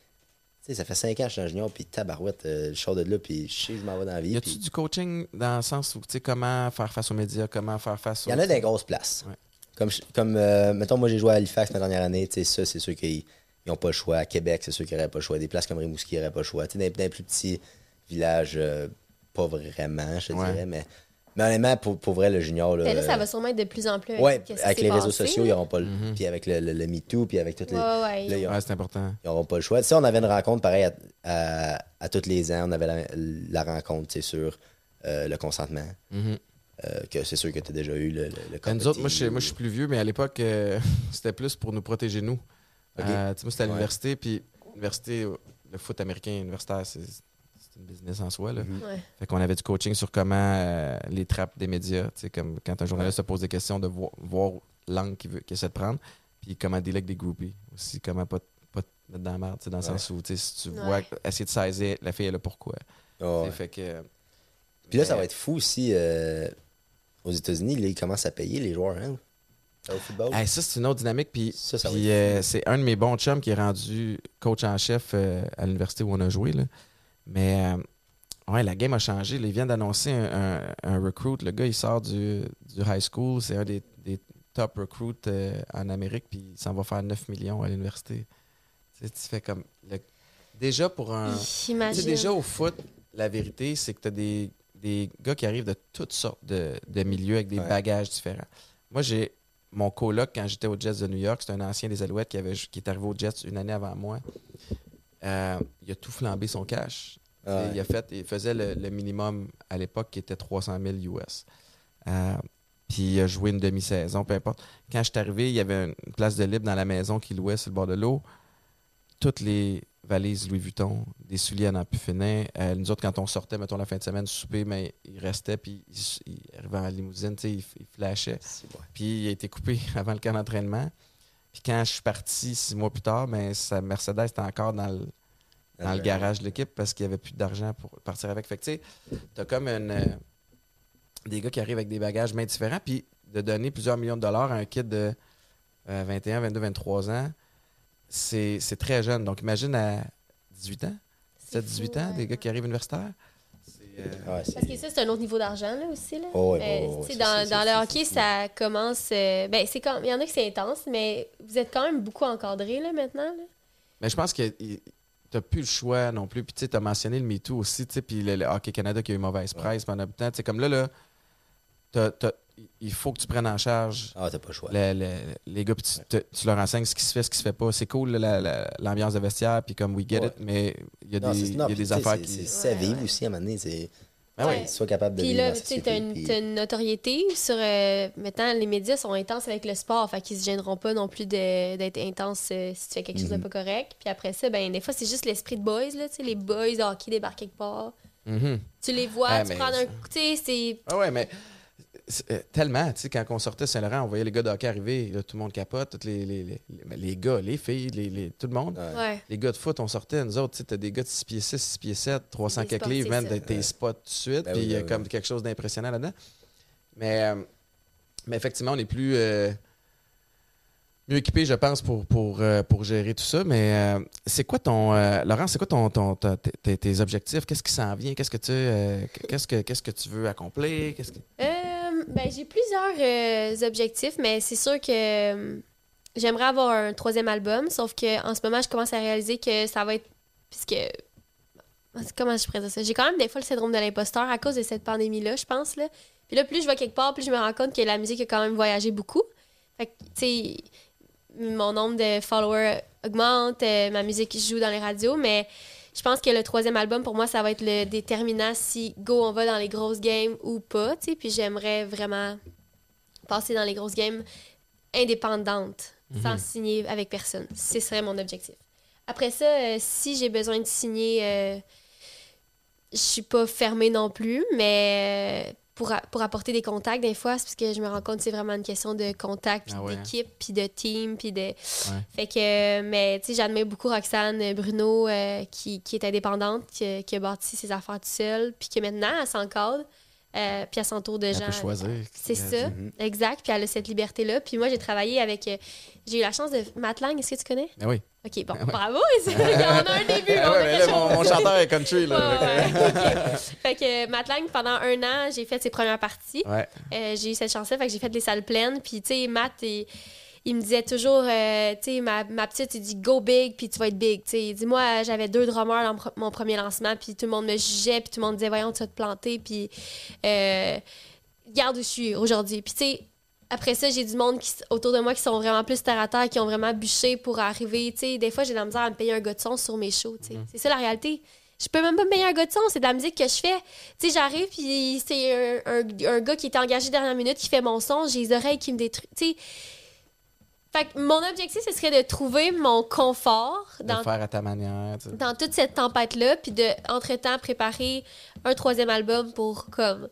sais, ça fait 5 ans que je suis junior, puis tabarouette, euh, je sors de là, puis je sais que je m'en vais dans la vie. Y a-tu du coaching dans le sens où, tu sais, comment faire face aux médias, comment faire face aux. Il y en a des grosses places. Ouais. Comme, comme euh, mettons, moi, j'ai joué à Halifax ma dernière année. Tu sais, ça, c'est sûr qu'ils n'ont pas le choix. À Québec, c'est sûr qu'ils n'auraient pas le choix. Des places comme Rimouski n'auraient pas le choix. Tu sais, dans, dans les plus petits villages, euh, pas vraiment, je te Ouais. dirais. Mais, mais honnêtement, pour, pour vrai, le junior. Là, Mais là, ça euh, va sûrement être de plus en plus. ouais, avec s'est les réseaux passé, sociaux, ils n'auront pas le. Mhm. Puis avec le, le, le MeToo, puis avec toutes les. Ouais, ouais. là, ils Ouais, c'est important. ils n'auront pas le choix. Tu sais, on avait une rencontre pareil à, à, à tous les ans. On avait la, la rencontre, tu sais, sur euh, le consentement. Mhm. euh, que c'est sûr que tu as déjà eu le, le, le nous cas autres, moi, je, petit moi, je suis plus vieux, mais à l'époque, euh, c'était plus pour nous protéger, nous. Euh, tu sais, moi, c'était à Ouais. l'université, puis l'université, le foot américain universitaire, c'est c'est une business en soi. Là. Mhm. Ouais. Fait qu'on avait du coaching sur comment euh, les trappes des médias, tu sais, comme quand un journaliste se pose des questions, de vo- voir l'angle qu'il veut- qu'il essaie de prendre, puis comment dealer avec des groupies aussi, comment pas, pas te mettre dans la merde, tu sais, dans le sens où, si tu Ouais. vois essayer de saisir, la fille, elle a pourquoi. Oh, Fait que. Puis là, ça va être fou aussi. euh, aux États-Unis, là, ils commencent à payer les joueurs, hein? Au football? Hey, ça, c'est une autre dynamique. Puis, euh, c'est un de mes bons chums qui est rendu coach en chef euh, à l'université où on a joué. Là. Mais euh, ouais, la game a changé. là. Ils viennent d'annoncer un, un- un recruit. Le gars, il sort du, du high school. C'est un des, des top recruits euh, en Amérique. Puis il s'en va faire 9 millions à l'université. Tu sais, tu fais comme. le- Déjà, pour un. Tu sais, J'imagine. déjà au foot, la vérité, c'est que tu as des, des gars qui arrivent de toutes sortes de, de milieux avec des Ouais. bagages différents. Moi, j'ai mon coloc quand j'étais aux Jets de New York, c'est un ancien des Alouettes qui, avait, qui est arrivé aux Jets une année avant moi. Euh, il a tout flambé son cash. Ah ouais. Il, a fait, il faisait le, le minimum à l'époque qui était 300 000 US. Euh, puis il a joué une demi-saison, peu importe. Quand je suis arrivé, il y avait une place de libre dans la maison qu'il louait sur le bord de l'eau. Toutes les valises Louis Vuitton, des souliers à n'en plus finir. Euh, nous autres, quand on sortait, mettons, la fin de semaine, souper, mais il restait, puis il, il arrivait en limousine, il, il flashait. Puis il a été coupé avant le camp d'entraînement. Puis quand je suis parti six mois plus tard, mais sa Mercedes était encore dans le, dans le garage de l'équipe parce qu'il n'y avait plus d'argent pour partir avec. Fait que tu sais, t'as comme une, euh, des gars qui arrivent avec des bagages bien différents, puis de donner plusieurs millions de dollars à un kid de euh, 21, 22, 23 ans, c'est c'est très jeune. Donc imagine à 18 ans, C'est 17, 18 fou, ans, ouais. des gars qui arrivent universitaires. Euh, Ouais, Parce que ça, c'est un autre niveau d'argent, là, aussi, là. Oh, ouais, Mais, ouais, ouais, tu sais, ça, dans, le hockey, ça commence... euh, ben, c'est comme... Il y en a qui c'est intense, mais vous êtes quand même beaucoup encadré, là, maintenant, là. Mais je pense que il- t'as plus le choix non plus. Puis tu sais, t'as mentionné le MeToo aussi, tu puis le, le Hockey Canada qui a eu mauvaise presse pendant un temps. Tu comme là, là, t'as- t'as- il faut que tu prennes en charge Ah, t'as pas le choix. le- le- les gars, puis tu, te- tu leur enseignes ce qui se fait, ce qui se fait pas. C'est cool, là, la- la- l'ambiance de vestiaire, puis comme we get Ouais. it, mais il y a Non, des, y a des affaires qui. C'est ça, Ouais, vivre aussi à un moment donné. C'est. Ben Ouais. Sois capable de Puis là, tu t'as une, puis- t'as une notoriété sur... euh, maintenant, les médias sont intenses avec le sport, fait qu'ils se gêneront pas non plus de- d'être intenses euh, si tu fais quelque chose de Mhm. pas correct. Puis après ça, ben des fois, c'est juste l'esprit de boys, là, tu sais, les boys hockey débarquent quelque part. Mhm. Tu les vois, Ah, tu prends un... Tu sais, c'est... Ah ouais, mais tellement, tu sais, quand on sortait Saint-Laurent, on voyait les gars de hockey arriver, là, tout le monde capote, tous les, les, les, les- les gars, les filles, les, les- tout le monde. Ouais. Ouais. Les gars de foot, on sortait, nous autres, tu sais, t'as des gars de 6 pieds 6, 6 pieds 7, 300 Des quelques livres, man, t'es spots tout de suite, Ben puis oui, il y a ben oui. comme quelque chose d'impressionnant là-dedans. Mais, euh, mais effectivement, on est plus euh, mieux équipé, je pense, pour, pour, euh, pour gérer tout ça. Mais euh, c'est quoi ton. euh, Laurent, c'est quoi ton, tes- tes, tes objectifs? Qu'est-ce qui s'en vient? Qu'est-ce que tu euh, qu'est-ce que qu'est-ce que tu veux accomplir? Qu'est-ce que... Ben, j'ai plusieurs euh, objectifs, mais c'est sûr que euh, j'aimerais avoir un troisième album, sauf que en ce moment, je commence à réaliser que ça va être. Puisque. Comment je présente ça? J'ai quand même des fois le syndrome de l'imposteur à cause de cette pandémie-là, je pense. Là. Puis là, plus je vais quelque part, plus je me rends compte que la musique a quand même voyagé beaucoup. Fait que, tu sais, mon nombre de followers augmente, euh, ma musique joue dans les radios, mais je pense que le troisième album, pour moi, ça va être le déterminant si go, on va dans les grosses games ou pas, tu sais. Puis j'aimerais vraiment passer dans les grosses games indépendantes, sans signer avec personne. Ce serait mon objectif. Après ça, euh, si j'ai besoin de signer, euh, je suis pas fermée non plus, mais euh, pour, a- pour apporter des contacts, des fois, c'est parce que je me rends compte que c'est vraiment une question de contact, puis Ah ouais, hein? d'équipe, puis de team, puis de... Fait que, euh, mais tu sais, j'admire beaucoup Roxane Bruno, euh, qui, qui est indépendante, qui, a- qui a bâti ses affaires toute seule, puis que maintenant, elle s'encadre, euh, puis elle s'entoure de Elle gens. peut choisir. C'est Euh, ça, exact. Puis elle a cette liberté-là. Puis moi, j'ai travaillé avec. euh, j'ai eu la chance de. Matt Lang, est-ce que tu connais? Ben oui. Ok, bon, bravo! c'est- On a un début. Ah on a ouais, là, mon, mon chanteur est country, là. Ouais, ouais, ok. Fait que Matt Lang, pendant un an, j'ai fait ses premières parties. Ouais. Euh, j'ai eu cette chance-là, fait que j'ai fait les salles pleines. Puis, tu sais, Matt, il, il me disait toujours, euh, tu sais, ma, ma petite, il dit go big, puis tu vas être big. Tu sais, dis-moi, j'avais deux drummers dans mon- mon premier lancement, puis tout le monde me jugeait, puis tout le monde disait, voyons, tu vas te planter, puis euh, regarde où je suis aujourd'hui. Puis, tu sais, après ça, j'ai du monde qui, autour de moi qui sont vraiment plus terre à terre, qui ont vraiment bûché pour arriver. Tu sais, des fois, j'ai de la misère à me payer un gars de son sur mes shows. tu sais. C'est ça la réalité. Je peux même pas me payer un gars de son, c'est de la musique que je fais. Tu sais, j'arrive, puis c'est un, un- un gars qui était engagé dernière minute qui fait mon son, j'ai les oreilles qui me détruisent. Tu sais. Fait que mon objectif, ce serait de trouver mon confort dans le faire à ta manière. tu sais. dans toute cette tempête-là, puis de, entre-temps, préparer un troisième album pour, comme,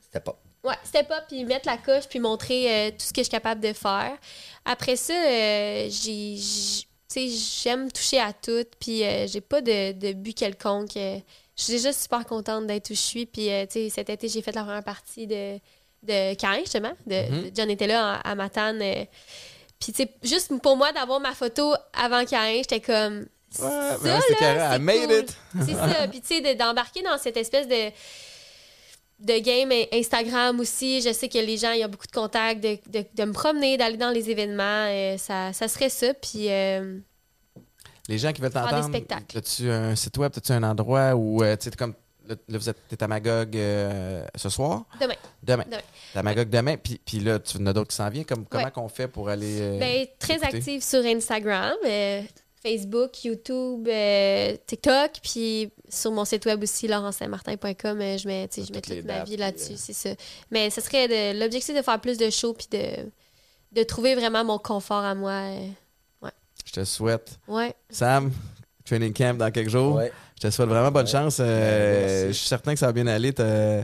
C'était pas. ouais, step up, puis mettre la coche, puis montrer euh, tout ce que je suis capable de faire. Après ça, euh, j'ai, j'- tu sais, j'aime toucher à tout, puis euh, j'ai pas de, de but quelconque. euh, je suis déjà super contente d'être où je suis, puis euh, tu sais, cet été, j'ai fait la première partie de, de Cain, justement. De, Mhm. de John était là à, à Matane. Puis tu sais, juste pour moi d'avoir ma photo avant Cain, j'étais comme. Ouais, ça, mais c'est. I made cool. it. C'est ça. Puis, tu sais, de- d'embarquer dans cette espèce de, de game in- Instagram aussi. Je sais que les gens, il y a beaucoup de contacts, de, de, de me promener, d'aller dans les événements. euh, ça, ça serait ça. Puis, euh, Les gens qui veulent t'entendre, as-tu un site web, as-tu un endroit où, euh, tu sais, comme, là, là, vous êtes t'es à Magog euh, ce soir? demain. Demain. Demain. À Magog demain, puis, puis là, tu en as d'autres qui s'en viennent. Comme, comment Ouais. qu'on fait pour aller. euh, Ben, très écouter? active sur Instagram, euh, Facebook, YouTube, euh, TikTok. Puis, sur mon site web aussi, laurensaintmartin.com, euh, je mets, tu sais, je mets toute ma vie là-dessus. euh, C'est ça. Mais ce serait de- l'objectif de faire plus de shows puis de, de trouver vraiment mon confort à moi. euh. Je te souhaite. Ouais. Sam, training camp dans quelques jours. Ouais. Je te souhaite vraiment bonne chance. Euh, je suis certain que ça va bien aller. Je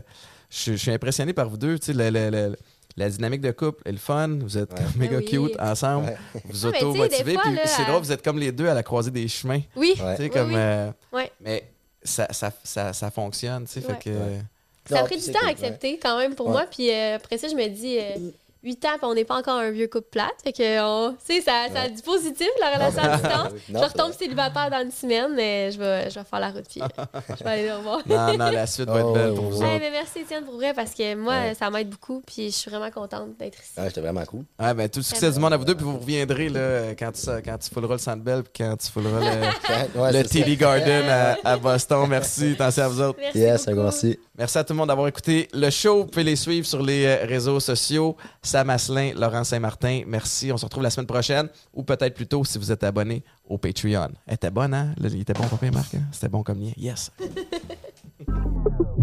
je suis impressionné par vous deux. Tu sais, le- le- le- la dynamique de couple est le fun. Vous êtes Ouais. méga oui. cute ensemble. Ouais. Vous auto-motivez. Puis là, c'est drôle, vous êtes comme les deux à la croisée des chemins. Oui. Tu sais, comme. oui. euh, Ouais. Mais ça, ça, ça, ça fonctionne. Tu sais, fait Ouais. que. Ouais. Ça a pris du temps à accepter quand même pour Ouais. moi. Puis euh, après ça, je me dis, euh, 8 ans, puis on n'est pas encore un vieux couple plate. Fait que, on- tu sais, ça, ça a du positif, la relation à distance. Non, je retombe célibataire dans une semaine, mais je vais, je vais faire la route. Puis euh, je vais aller le revoir. Non, non, la suite va être Oh, belle pour vous ouais. Mais merci Étienne pour vrai parce que moi, Ouais. ça m'aide beaucoup. Puis je suis vraiment contente d'être ici. Ouais, C'était vraiment cool. Ouais, ben, tout le succès du monde à vous deux, puis vous reviendrez là, quand, tu, quand tu fouleras le Sandbell, puis quand tu fouleras le, Ouais, le. TD Garden à, à Boston. Merci, attention à vous autres. Merci Yes, beaucoup. Merci à tout le monde d'avoir écouté le show. Vous pouvez les suivre sur les euh, réseaux sociaux. Sam Asselin, Laurent Saint-Martin. Merci. On se retrouve la semaine prochaine ou peut-être plus tôt si vous êtes abonné au Patreon. Elle était bonne, hein? Il était bon, papier Marc? Hein? C'était bon comme lien. Yes!